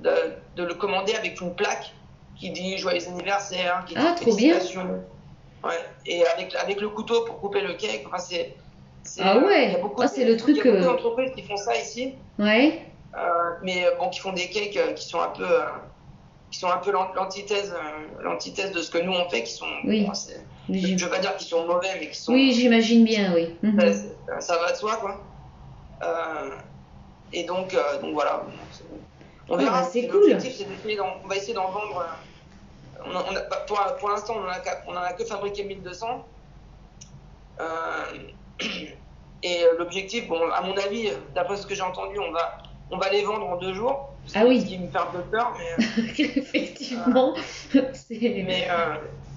de, de le commander avec une plaque qui dit joyeux anniversaire, qui dit Ah, trop bien. félicitations. Ouais. Et avec, avec le couteau pour couper le cake, enfin, c'est. Ah ouais. il y a beaucoup Ah, c'est le truc, Il y a beaucoup d'entreprises qui font ça ici, Ouais. euh, mais bon, qui font des cakes qui sont un peu. Qui sont un peu l'an- l'antithèse, euh, l'antithèse de ce que nous on fait, qui sont. Oui. bon, je veux pas dire qu'ils sont mauvais, mais qui sont. Oui, j'imagine bien, oui. Mhm. ça, ça- ça va de soi, quoi. Euh, et donc, euh, donc voilà. On Ah, verra. bah, c'est cool. L'objectif, on va essayer d'en vendre. on a- on a- bah, pour pour l'instant, on en a a que fabriqué 1200. Euh, (clears throat) et l'objectif, bon, à mon avis, d'après ce que j'ai entendu, on va, on va les vendre en deux jours. Ah oui. Ce qui me peu peur, mais, (laughs) Effectivement. C'est... mais euh,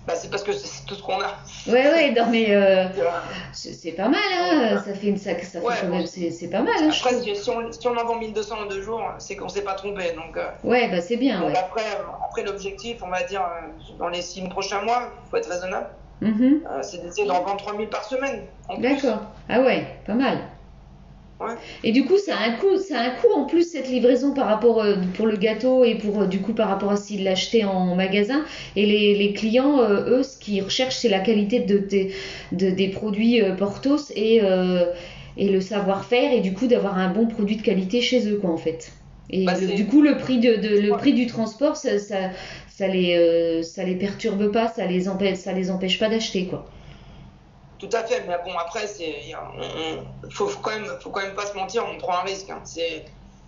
bah, c'est parce que c'est tout ce qu'on a. Ouais, ouais, non, mais euh, (laughs) euh, c'est pas mal, hein. Ça fait une sac, ça fait quand même, c'est pas mal, hein, je Après, si, on, si on en vend 1200 en deux jours, c'est qu'on s'est pas trompé. Donc, euh, Ouais, bah c'est bien, donc ouais. après, euh, après l'objectif, on va dire, euh, dans les six prochains mois, il faut être raisonnable, Mhm. euh, c'est d'essayer d'en vendre 3000 par semaine. D'accord. Ah ouais, pas mal. Ouais. Et du coup, ça a un coût, ça a un coût en plus cette livraison par rapport euh, pour le gâteau et pour euh, du coup par rapport à s'il l'achetait en magasin. Et les, les clients, euh, eux, ce qu'ils recherchent, c'est la qualité de, de- des produits Portos et, et le savoir-faire et du coup d'avoir un bon produit de qualité chez eux, quoi, en fait. Et Bah, le- du coup, le prix de, de- le Ouais. prix du transport, ça, ça, ça les, ça les perturbe pas, ça les empêche, ça les empêche pas d'acheter, quoi. Tout à fait, mais bon, après, il faut, quand même, faut quand même pas se mentir, on prend un risque. hein. C'est,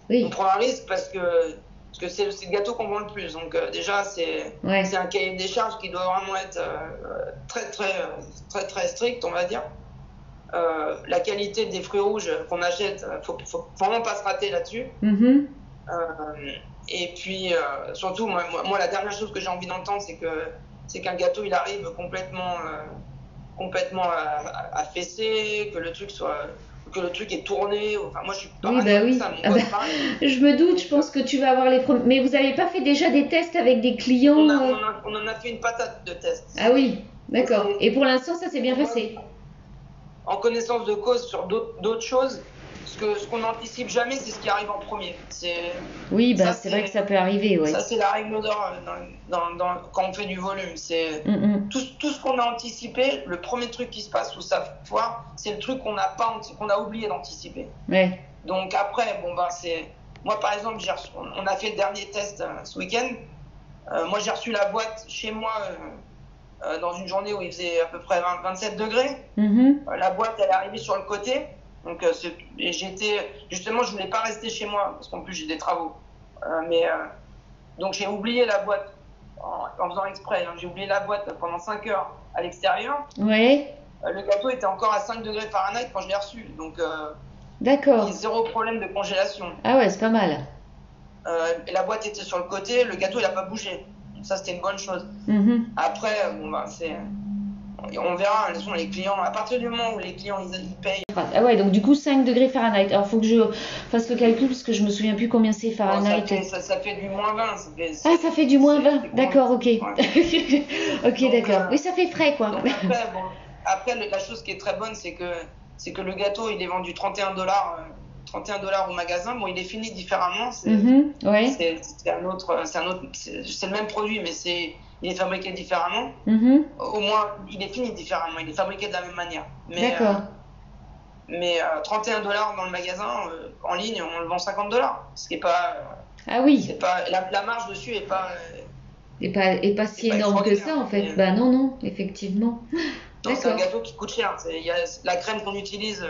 on prend un risque parce que, parce que c'est, le- gâteau qu'on vend le plus. Donc, euh, déjà, c'est, ouais. un cahier des charges qui doit vraiment être euh, très, très, très, très strict, on va dire. Euh, la qualité des fruits rouges qu'on achète, euh, faut, faut vraiment pas se rater là-dessus. Mhm. Euh, et puis, surtout, moi, moi, la dernière chose que j'ai envie d'entendre, c'est que c'est qu'un gâteau, il arrive complètement, complètement affaissé, que le truc soit, que le truc est tourné. Enfin, moi, je suis pas Oui, bah oui. ça, mon Ah bah. Je me doute, je pense que tu vas avoir les premiers. Mais vous n'avez pas fait déjà des tests avec des clients On, a, euh, on, a, on en a fait une patate de test. Ah oui, d'accord. Et pour l'instant, ça s'est bien passé. En connaissance de cause sur d'autres choses, ce que ce qu'on n'anticipe jamais, c'est ce qui arrive en premier. C'est Oui, bah, c'est vrai que ça peut arriver, ouais. ça, c'est la règle d'or dans, dans- dans- quand on fait du volume. C'est Mm, mm. tout, tout ce qu'on a anticipé. Le premier truc qui se passe sous sa foire, c'est le truc qu'on n'a pas qu'on a oublié d'anticiper. Ouais. Donc après, bon ben c'est moi par exemple, reçu- on a fait le dernier test euh, ce week-end. Euh, moi j'ai reçu la boîte chez moi euh, dans une journée où il faisait à peu près 20 27 degrés. Mhm. Euh, la boîte elle est arrivée sur le côté. Donc euh, et j'étais justement je voulais pas rester chez moi parce qu'en plus j'ai des travaux. Euh, mais euh, donc j'ai oublié la boîte en, en faisant exprès. hein. J'ai oublié la boîte pendant 5 heures à l'extérieur. Euh, le gâteau était encore à 5 degrés Fahrenheit quand je l'ai reçu. Donc D'accord. zéro problème de congélation. Ah ouais, c'est pas mal. Euh, la boîte était sur le côté, le gâteau il a pas bougé. Donc ça c'était une bonne chose. Mhm. Après, bon bah c'est, on verra. Façon, les clients, à partir du moment où les clients ils, ils payent, Ah ouais, donc du coup 5 degrés Fahrenheit. Alors faut que je fasse le calcul parce que je me souviens plus combien c'est bon, ça, Fahrenheit. fait, ça, ça fait du moins 20. Ça fait, Ah, ça fait du moins c'est- 20. c'est D'accord, ok. (laughs) ok, d'accord. euh, Oui, ça fait frais quoi. Donc après, bon, après la chose qui est très bonne, c'est que c'est que le gâteau il est vendu 31 dollars, 31 dollars au magasin. Bon, il est fini différemment. C'est, Mhm, Ouais. c'est, c'est un autre, c'est un autre, c'est, c'est le même produit, mais c'est, il est fabriqué différemment. Mhm, Au moins, il est fini différemment. Il est fabriqué de la même manière. Mais, D'accord. euh, mais euh, 31 dollars dans le magasin, euh, en ligne, on le vend 50 dollars. Ce qui est pas, euh, Ah oui. c'est pas, la, la marge dessus est pas. Et pas, pas si pas énorme que ça en fait. Bah non, non, effectivement. (laughs) non, c'est un gâteau qui coûte cher. Y a, la crème qu'on utilise,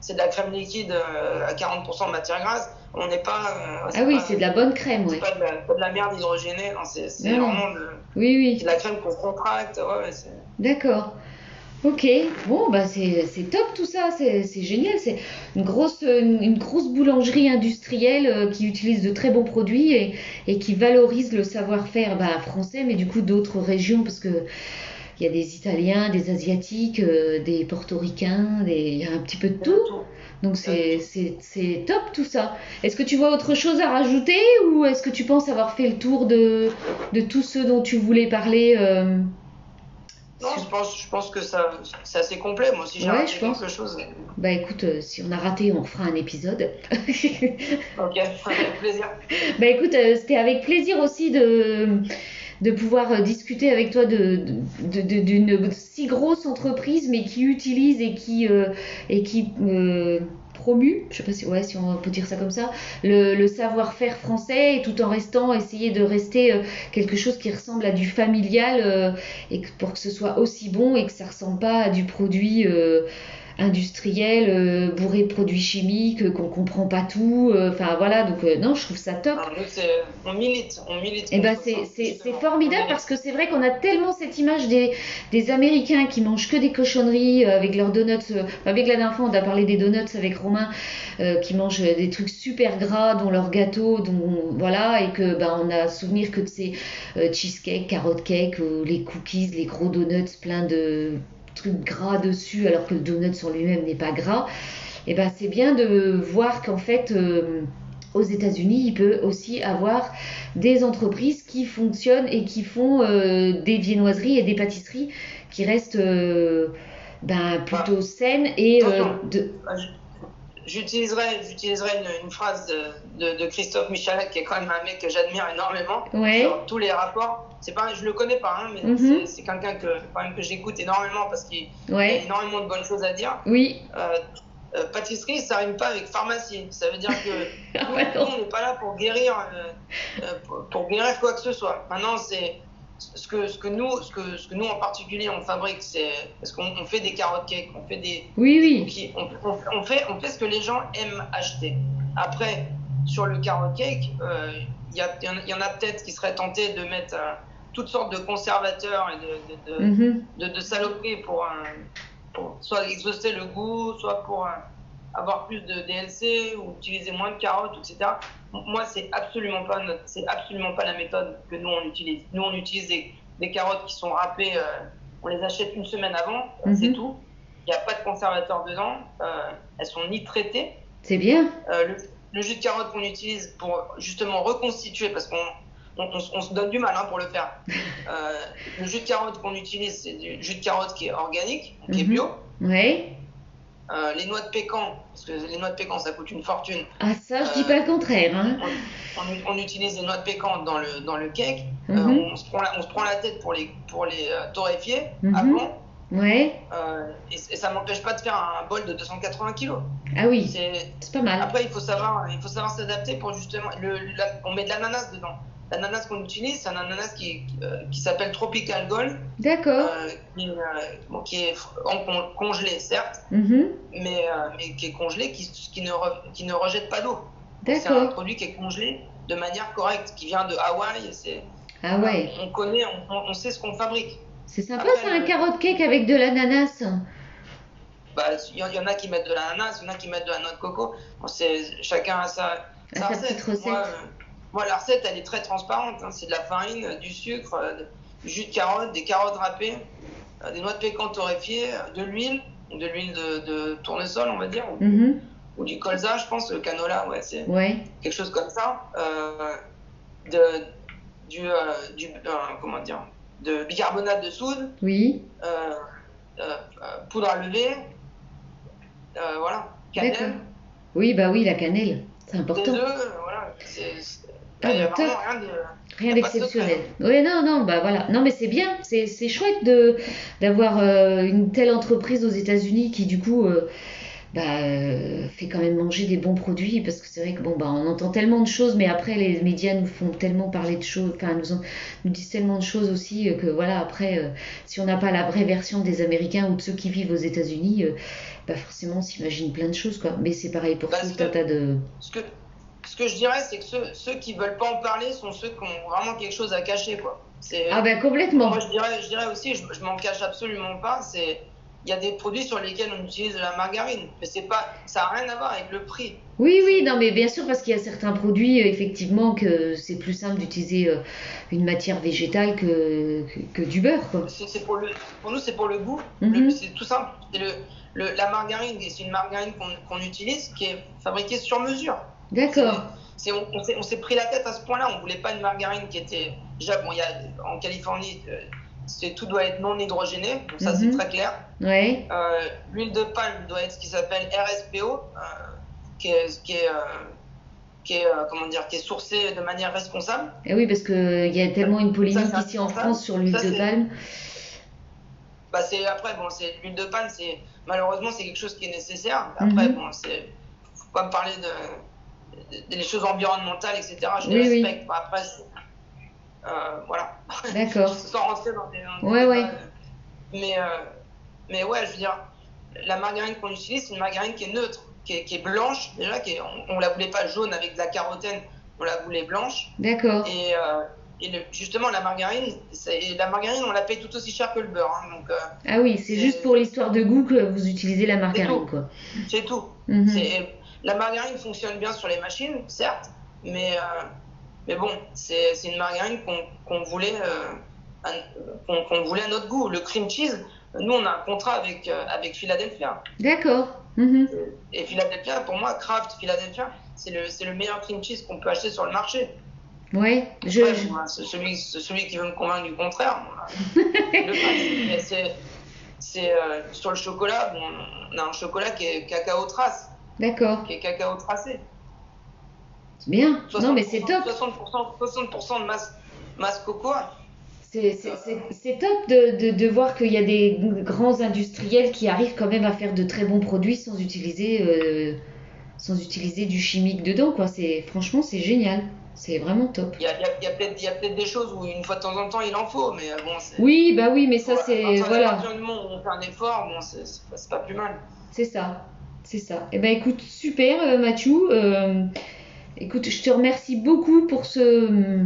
c'est de la crème liquide à 40% de matière grasse. On n'est pas. euh, Ah oui, c'est de la bonne crème, c'est ouais. pas de la, pas de la merde hydrogénée. Non, c'est, vraiment de, Oui, oui. c'est de la crème qu'on contracte. Ouais, D'accord. Ok, bon, bah c'est top tout ça, c'est génial. C'est une grosse, une, une grosse boulangerie industrielle euh, qui utilise de très bons produits et, et qui valorise le savoir-faire bah, français, mais du coup d'autres régions, parce que il y a des Italiens, des Asiatiques, euh, des Portoricains, des... il y a un petit peu de tout. Donc c'est top tout ça. Est-ce que tu vois autre chose à rajouter ou est-ce que tu penses avoir fait le tour de, de tout ce dont tu voulais parler euh, Non, je pense, je pense que ça, c'est assez complet. Moi aussi, j'ai Ouais, raté je pense. quelque chose. Bah écoute, euh, si on a raté, on refera un épisode. Ok, (laughs) avec plaisir. Bah écoute, euh, c'était avec plaisir aussi de, de pouvoir euh, discuter avec toi de, de- de- d'une si grosse entreprise, mais qui utilise et qui, euh, et qui euh, promue, je sais pas si, ouais, si on peut dire ça comme ça, le, savoir-faire français, tout en restant, essayer de rester euh, quelque chose qui ressemble à du familial, et pour que ce soit aussi bon et que ça ressemble pas à du produit. Industriel euh, bourré de produits chimiques euh, qu'on comprend pas tout euh, enfin voilà donc non je trouve ça top nous, on milite, on milite. et ben contre c'est formidable parce que c'est vrai qu'on a tellement cette image des, des Américains qui mangent que des cochonneries avec leurs donuts. avec la dernière fois, on a parlé des donuts avec Romain euh, qui mangent des trucs super gras, dont leurs gâteaux, dont voilà, et que ben on a souvenir que de ces euh, cheesecake, carrot cake, ou les cookies, les gros donuts plein de trucs gras dessus, alors que le donut en lui-même n'est pas gras. Et ben c'est bien de voir qu'en fait euh, aux États-Unis, il peut aussi avoir des entreprises qui fonctionnent et qui font euh, des viennoiseries et des pâtisseries qui restent euh, ben, plutôt saines et de... J'utiliserai, une, une phrase de, de, de Christophe Michalak, qui est quand même un mec que j'admire énormément. Ouais, Sur tous les rapports. C'est pas, je le connais pas, hein, mais Mhm. c'est- c'est quelqu'un que, quand même, que j'écoute énormément parce qu'il a énormément de bonnes choses à dire. oui. Euh, euh, pâtisserie, ça rime pas avec pharmacie. Ça veut dire que Ah ouais, on n'est pas là pour guérir, euh, euh, pour, pour guérir quoi que ce soit. Maintenant, c'est ce que, ce que nous, ce que, ce que nous en particulier on fabrique, c'est parce qu'on on fait des carottes cakes, on fait des Oui, oui. on, on- on fait, on fait ce que les gens aiment acheter. Après, sur le carrot cake, euh, il y, a- il y en a- il y en a peut-être qui seraient tentés de mettre euh, toutes sortes de conservateurs et de, de, de, Mhm. de saloperies pour, soit exhauster le goût, soit pour un- avoir plus de DLC ou utiliser moins de carottes, etc. Moi, c'est absolument pas notre- c'est absolument pas la méthode que nous on utilise. Nous, on utilise des, des carottes qui sont râpées, euh, on les achète une semaine avant, Mhm. c'est tout. Il n'y a pas de conservateur dedans. euh, elles sont ni traitées. C'est bien. Euh, le, le jus de carotte qu'on utilise pour justement reconstituer, parce qu'on on, on- on se donne du mal hein, pour le faire. (laughs) Le jus de carotte qu'on utilise, c'est du jus de carotte qui est organique, qui est Mhm. bio. Ouais, euh, les noix de pécan, parce que les noix de pécan, ça coûte une fortune. Ah, ça, je dis Euh, pas le contraire. Hein. On, on- on utilise des noix de pécan dans le, dans le cake. Euh, Mhm. on, se prend la, on se prend la tête pour les, pour les euh, torréfier Mhm. avant. Ouais. euh, et, et ça m'empêche pas de faire un bol de 280 kilos. Ah oui, C'est- c'est pas mal. Après, il faut savoir, il faut savoir s'adapter pour justement. Le, la- on met de l'ananas dedans. L'ananas qu'on utilise, c'est un ananas qui, euh, qui s'appelle Tropical Gold, D'accord. euh, qui, euh, bon, qui est en con- congelé, certes, Mhm. mais, mais qui est congelé, qui, qui, ne, re- qui ne rejette pas d'eau. C'est un D'accord. produit qui est congelé de manière correcte, qui vient de Hawaï. C'est, Ah ouais, On connaît, on, on sait ce qu'on fabrique. c'est sympa ça, un carotte cake avec de l'ananas. Bah, Il y, en- il y en a qui mettent de l'ananas, il y en a qui mettent de la noix de coco. Bon, c'est, chacun a sa, sa petite recette. Moi, euh, moi, la recette, elle est très transparente. hein. C'est de la farine, euh, du sucre, euh, du jus de carotte, des carottes râpées, euh, des noix de pécan torréfiées, de l'huile, de l'huile de, de tournesol, on va dire, ou, Mhm. ou du colza, je pense, le canola, ouais, c'est Ouais, quelque chose comme ça. Euh, de, du, euh, du euh, comment dire, de bicarbonate de soude, oui, poudre à lever, voilà, cannelle, Oui, bah oui, la cannelle, c'est des important. œufs, voilà. C'est, c'est- Ah, bah, top. rien de. Rien Y a pas de d'exceptionnel. Oui, non, non, bah voilà. Non, mais c'est bien, c'est c'est chouette de d'avoir euh, une telle entreprise aux États-Unis qui, du coup, euh, bah, euh, fait quand même manger des bons produits parce que c'est vrai que bon, bah, on entend tellement de choses, mais après, les médias nous font tellement parler de choses, enfin, nous, nous disent tellement de choses aussi que voilà, après, si on n'a pas la vraie version des Américains ou de ceux qui vivent aux États-Unis, bah, forcément, on s'imagine plein de choses, quoi. Mais c'est pareil pour Bah, tout un tas de. Ce que, ce que je dirais, c'est que ceux, ceux qui veulent pas en parler sont ceux qui ont vraiment quelque chose à cacher, quoi. Ah, ben complètement. moi, je dirais, je dirais aussi, je, je m'en cache absolument pas, c'est, il y a des produits sur lesquels on utilise de la margarine, mais c'est pas, ça a rien à voir avec le prix. Oui, oui, non, mais bien sûr, parce qu'il y a certains produits, euh, effectivement, que c'est plus simple d'utiliser euh, une matière végétale que, que, que du beurre, quoi. Pour le, pour nous, c'est pour le goût. Mhm. C'est tout simple. C'est le, le- la margarine, c'est une margarine qu'on, qu'on utilise, qui est fabriquée sur mesure. D'accord. On, on s'est, pris la tête à ce point-là. On voulait pas une margarine qui était. Déjà, bon, y a, en Californie, euh, tout doit être non hydrogéné, donc ça, Mhm. c'est très clair. Ouais, Euh, l'huile de palme doit être ce qui s'appelle RSPO, euh, qui est, qui est, euh, qui est, comment dire, qui est sourcée de manière responsable. et oui, parce qu'il y a tellement une polémique ici en France sur l'huile de palme. Bah, c'est après bon, c'est l'huile de palme, c'est malheureusement c'est quelque chose qui est nécessaire. Après Mhm. bon, c'est faut pas me parler de, des choses environnementales, etc. Je Oui, les oui. respecte. Bah, après, euh, voilà. (laughs) D'accord. Sans rentrer dans des. dans des Ouais, débats, ouais. euh, Mais euh, mais ouais, je veux dire, la margarine qu'on utilise, c'est une margarine qui est neutre, qui est, qui est blanche déjà, qui est, on, on la voulait pas jaune avec de la carotène, on la voulait blanche. D'accord. Et, euh, et le- justement, la margarine, la margarine, on la paye tout aussi cher que le beurre. hein, donc, euh, Ah oui, c'est juste pour l'histoire de goût que vous utilisez la margarine, quoi. c'est tout. Mhm. C'est- La margarine fonctionne bien sur les machines, certes, mais, euh, mais bon, c'est une margarine qu'on qu'on voulait, euh, à- qu'on voulait à notre goût. Le cream cheese, nous, on a un contrat avec, euh, avec Philadelphia. D'accord. Mhm. Et Philadelphia, pour moi, Kraft Philadelphia, c'est le, le meilleur cream cheese qu'on peut acheter sur le marché. Ouais, je, je- moi, celui, celui qui veut me convaincre du contraire. (laughs) c'est- c'est euh, sur le chocolat, bon, on a un chocolat qui est cacao trace, D'accord. qui est cacao tracé. C'est bien. Non, mais c'est 60%, top. 60%, 60% de masse, masse cocoa. C'est top de, de, de voir qu'il y a des grands industriels qui arrivent quand même à faire de très bons produits sans utiliser, euh, sans utiliser du chimique dedans, quoi. Franchement, c'est génial. C'est vraiment top. Il y a, peut-être des choses où une fois de temps en temps il en faut, mais euh, bon. Oui, bah oui, mais ça, à c'est. À Voilà. partir du moment où on fait un effort, bon, c'est pas plus mal. C'est ça, c'est ça. Eh ben écoute, super euh, Mathieu. Euh, écoute, je te remercie beaucoup pour ce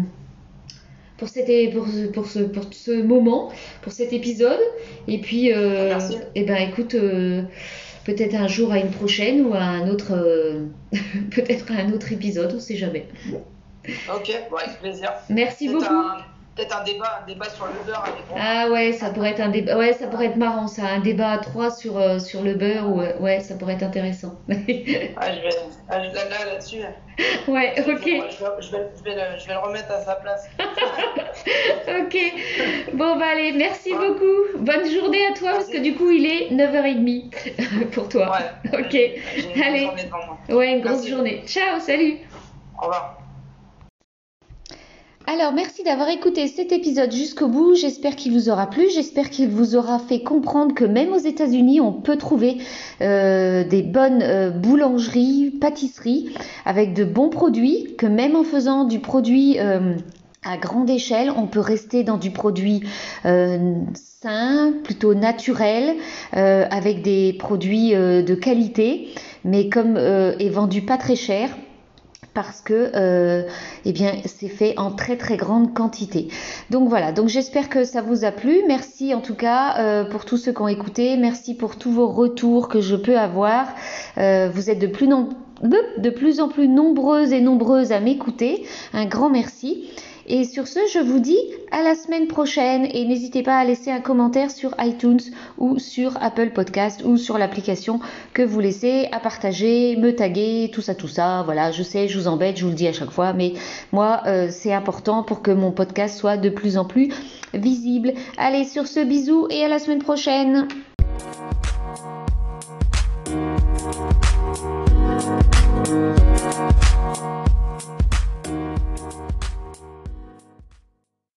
pour cet pour ce, pour ce pour ce moment, pour cet épisode. Et puis euh, Merci. eh ben écoute, euh, peut-être un jour à une prochaine ou à un autre (laughs) peut-être à un autre épisode, on sait jamais. Ok, avec plaisir. Merci beaucoup. un, peut-être un débat, un débat sur le beurre avec Ah ouais, ça pourrait être un débat. Ouais, ça pourrait être marrant, ça, un débat à trois sur, euh, sur le beurre. Ou, euh, ouais, ça pourrait être intéressant. (laughs) ah, je vais, ah, là, là, là-dessus. Ouais, ok. Je vais, je, vais, je, vais le, je vais le remettre à sa place. (laughs) ok. Bon, bah allez, merci beaucoup. Bonne journée à toi, parce que du coup, il est 9h30 (laughs) pour toi. Ouais. Ok. Une allez. Journée moi. Ouais, une grosse Merci. journée. Ciao, salut. Au revoir. Alors, merci d'avoir écouté cet épisode jusqu'au bout. J'espère qu'il vous aura plu. J'espère qu'il vous aura fait comprendre que même aux États-Unis, on peut trouver euh, des bonnes euh, boulangeries, pâtisseries avec de bons produits. Que même en faisant du produit euh, à grande échelle, on peut rester dans du produit sain, plutôt naturel, avec des produits de qualité, mais comme est vendu pas très cher parce que euh, eh c'est fait en très très grande quantité. Donc voilà, donc j'espère que ça vous a plu. Merci en tout cas euh, pour tous ceux qui ont écouté. Merci pour tous vos retours que je peux avoir. Euh, vous êtes de plus en plus nombreuses et nombreuses à m'écouter. Un grand merci. Et sur ce, je vous dis à la semaine prochaine et n'hésitez pas à laisser un commentaire sur iTunes ou sur Apple Podcast ou sur l'application que vous laissez, à partager, me taguer, tout ça, tout ça. Voilà, je sais, je vous embête, je vous le dis à chaque fois, mais moi, euh, c'est important pour que mon podcast soit de plus en plus visible. Allez, sur ce, bisous et à la semaine prochaine.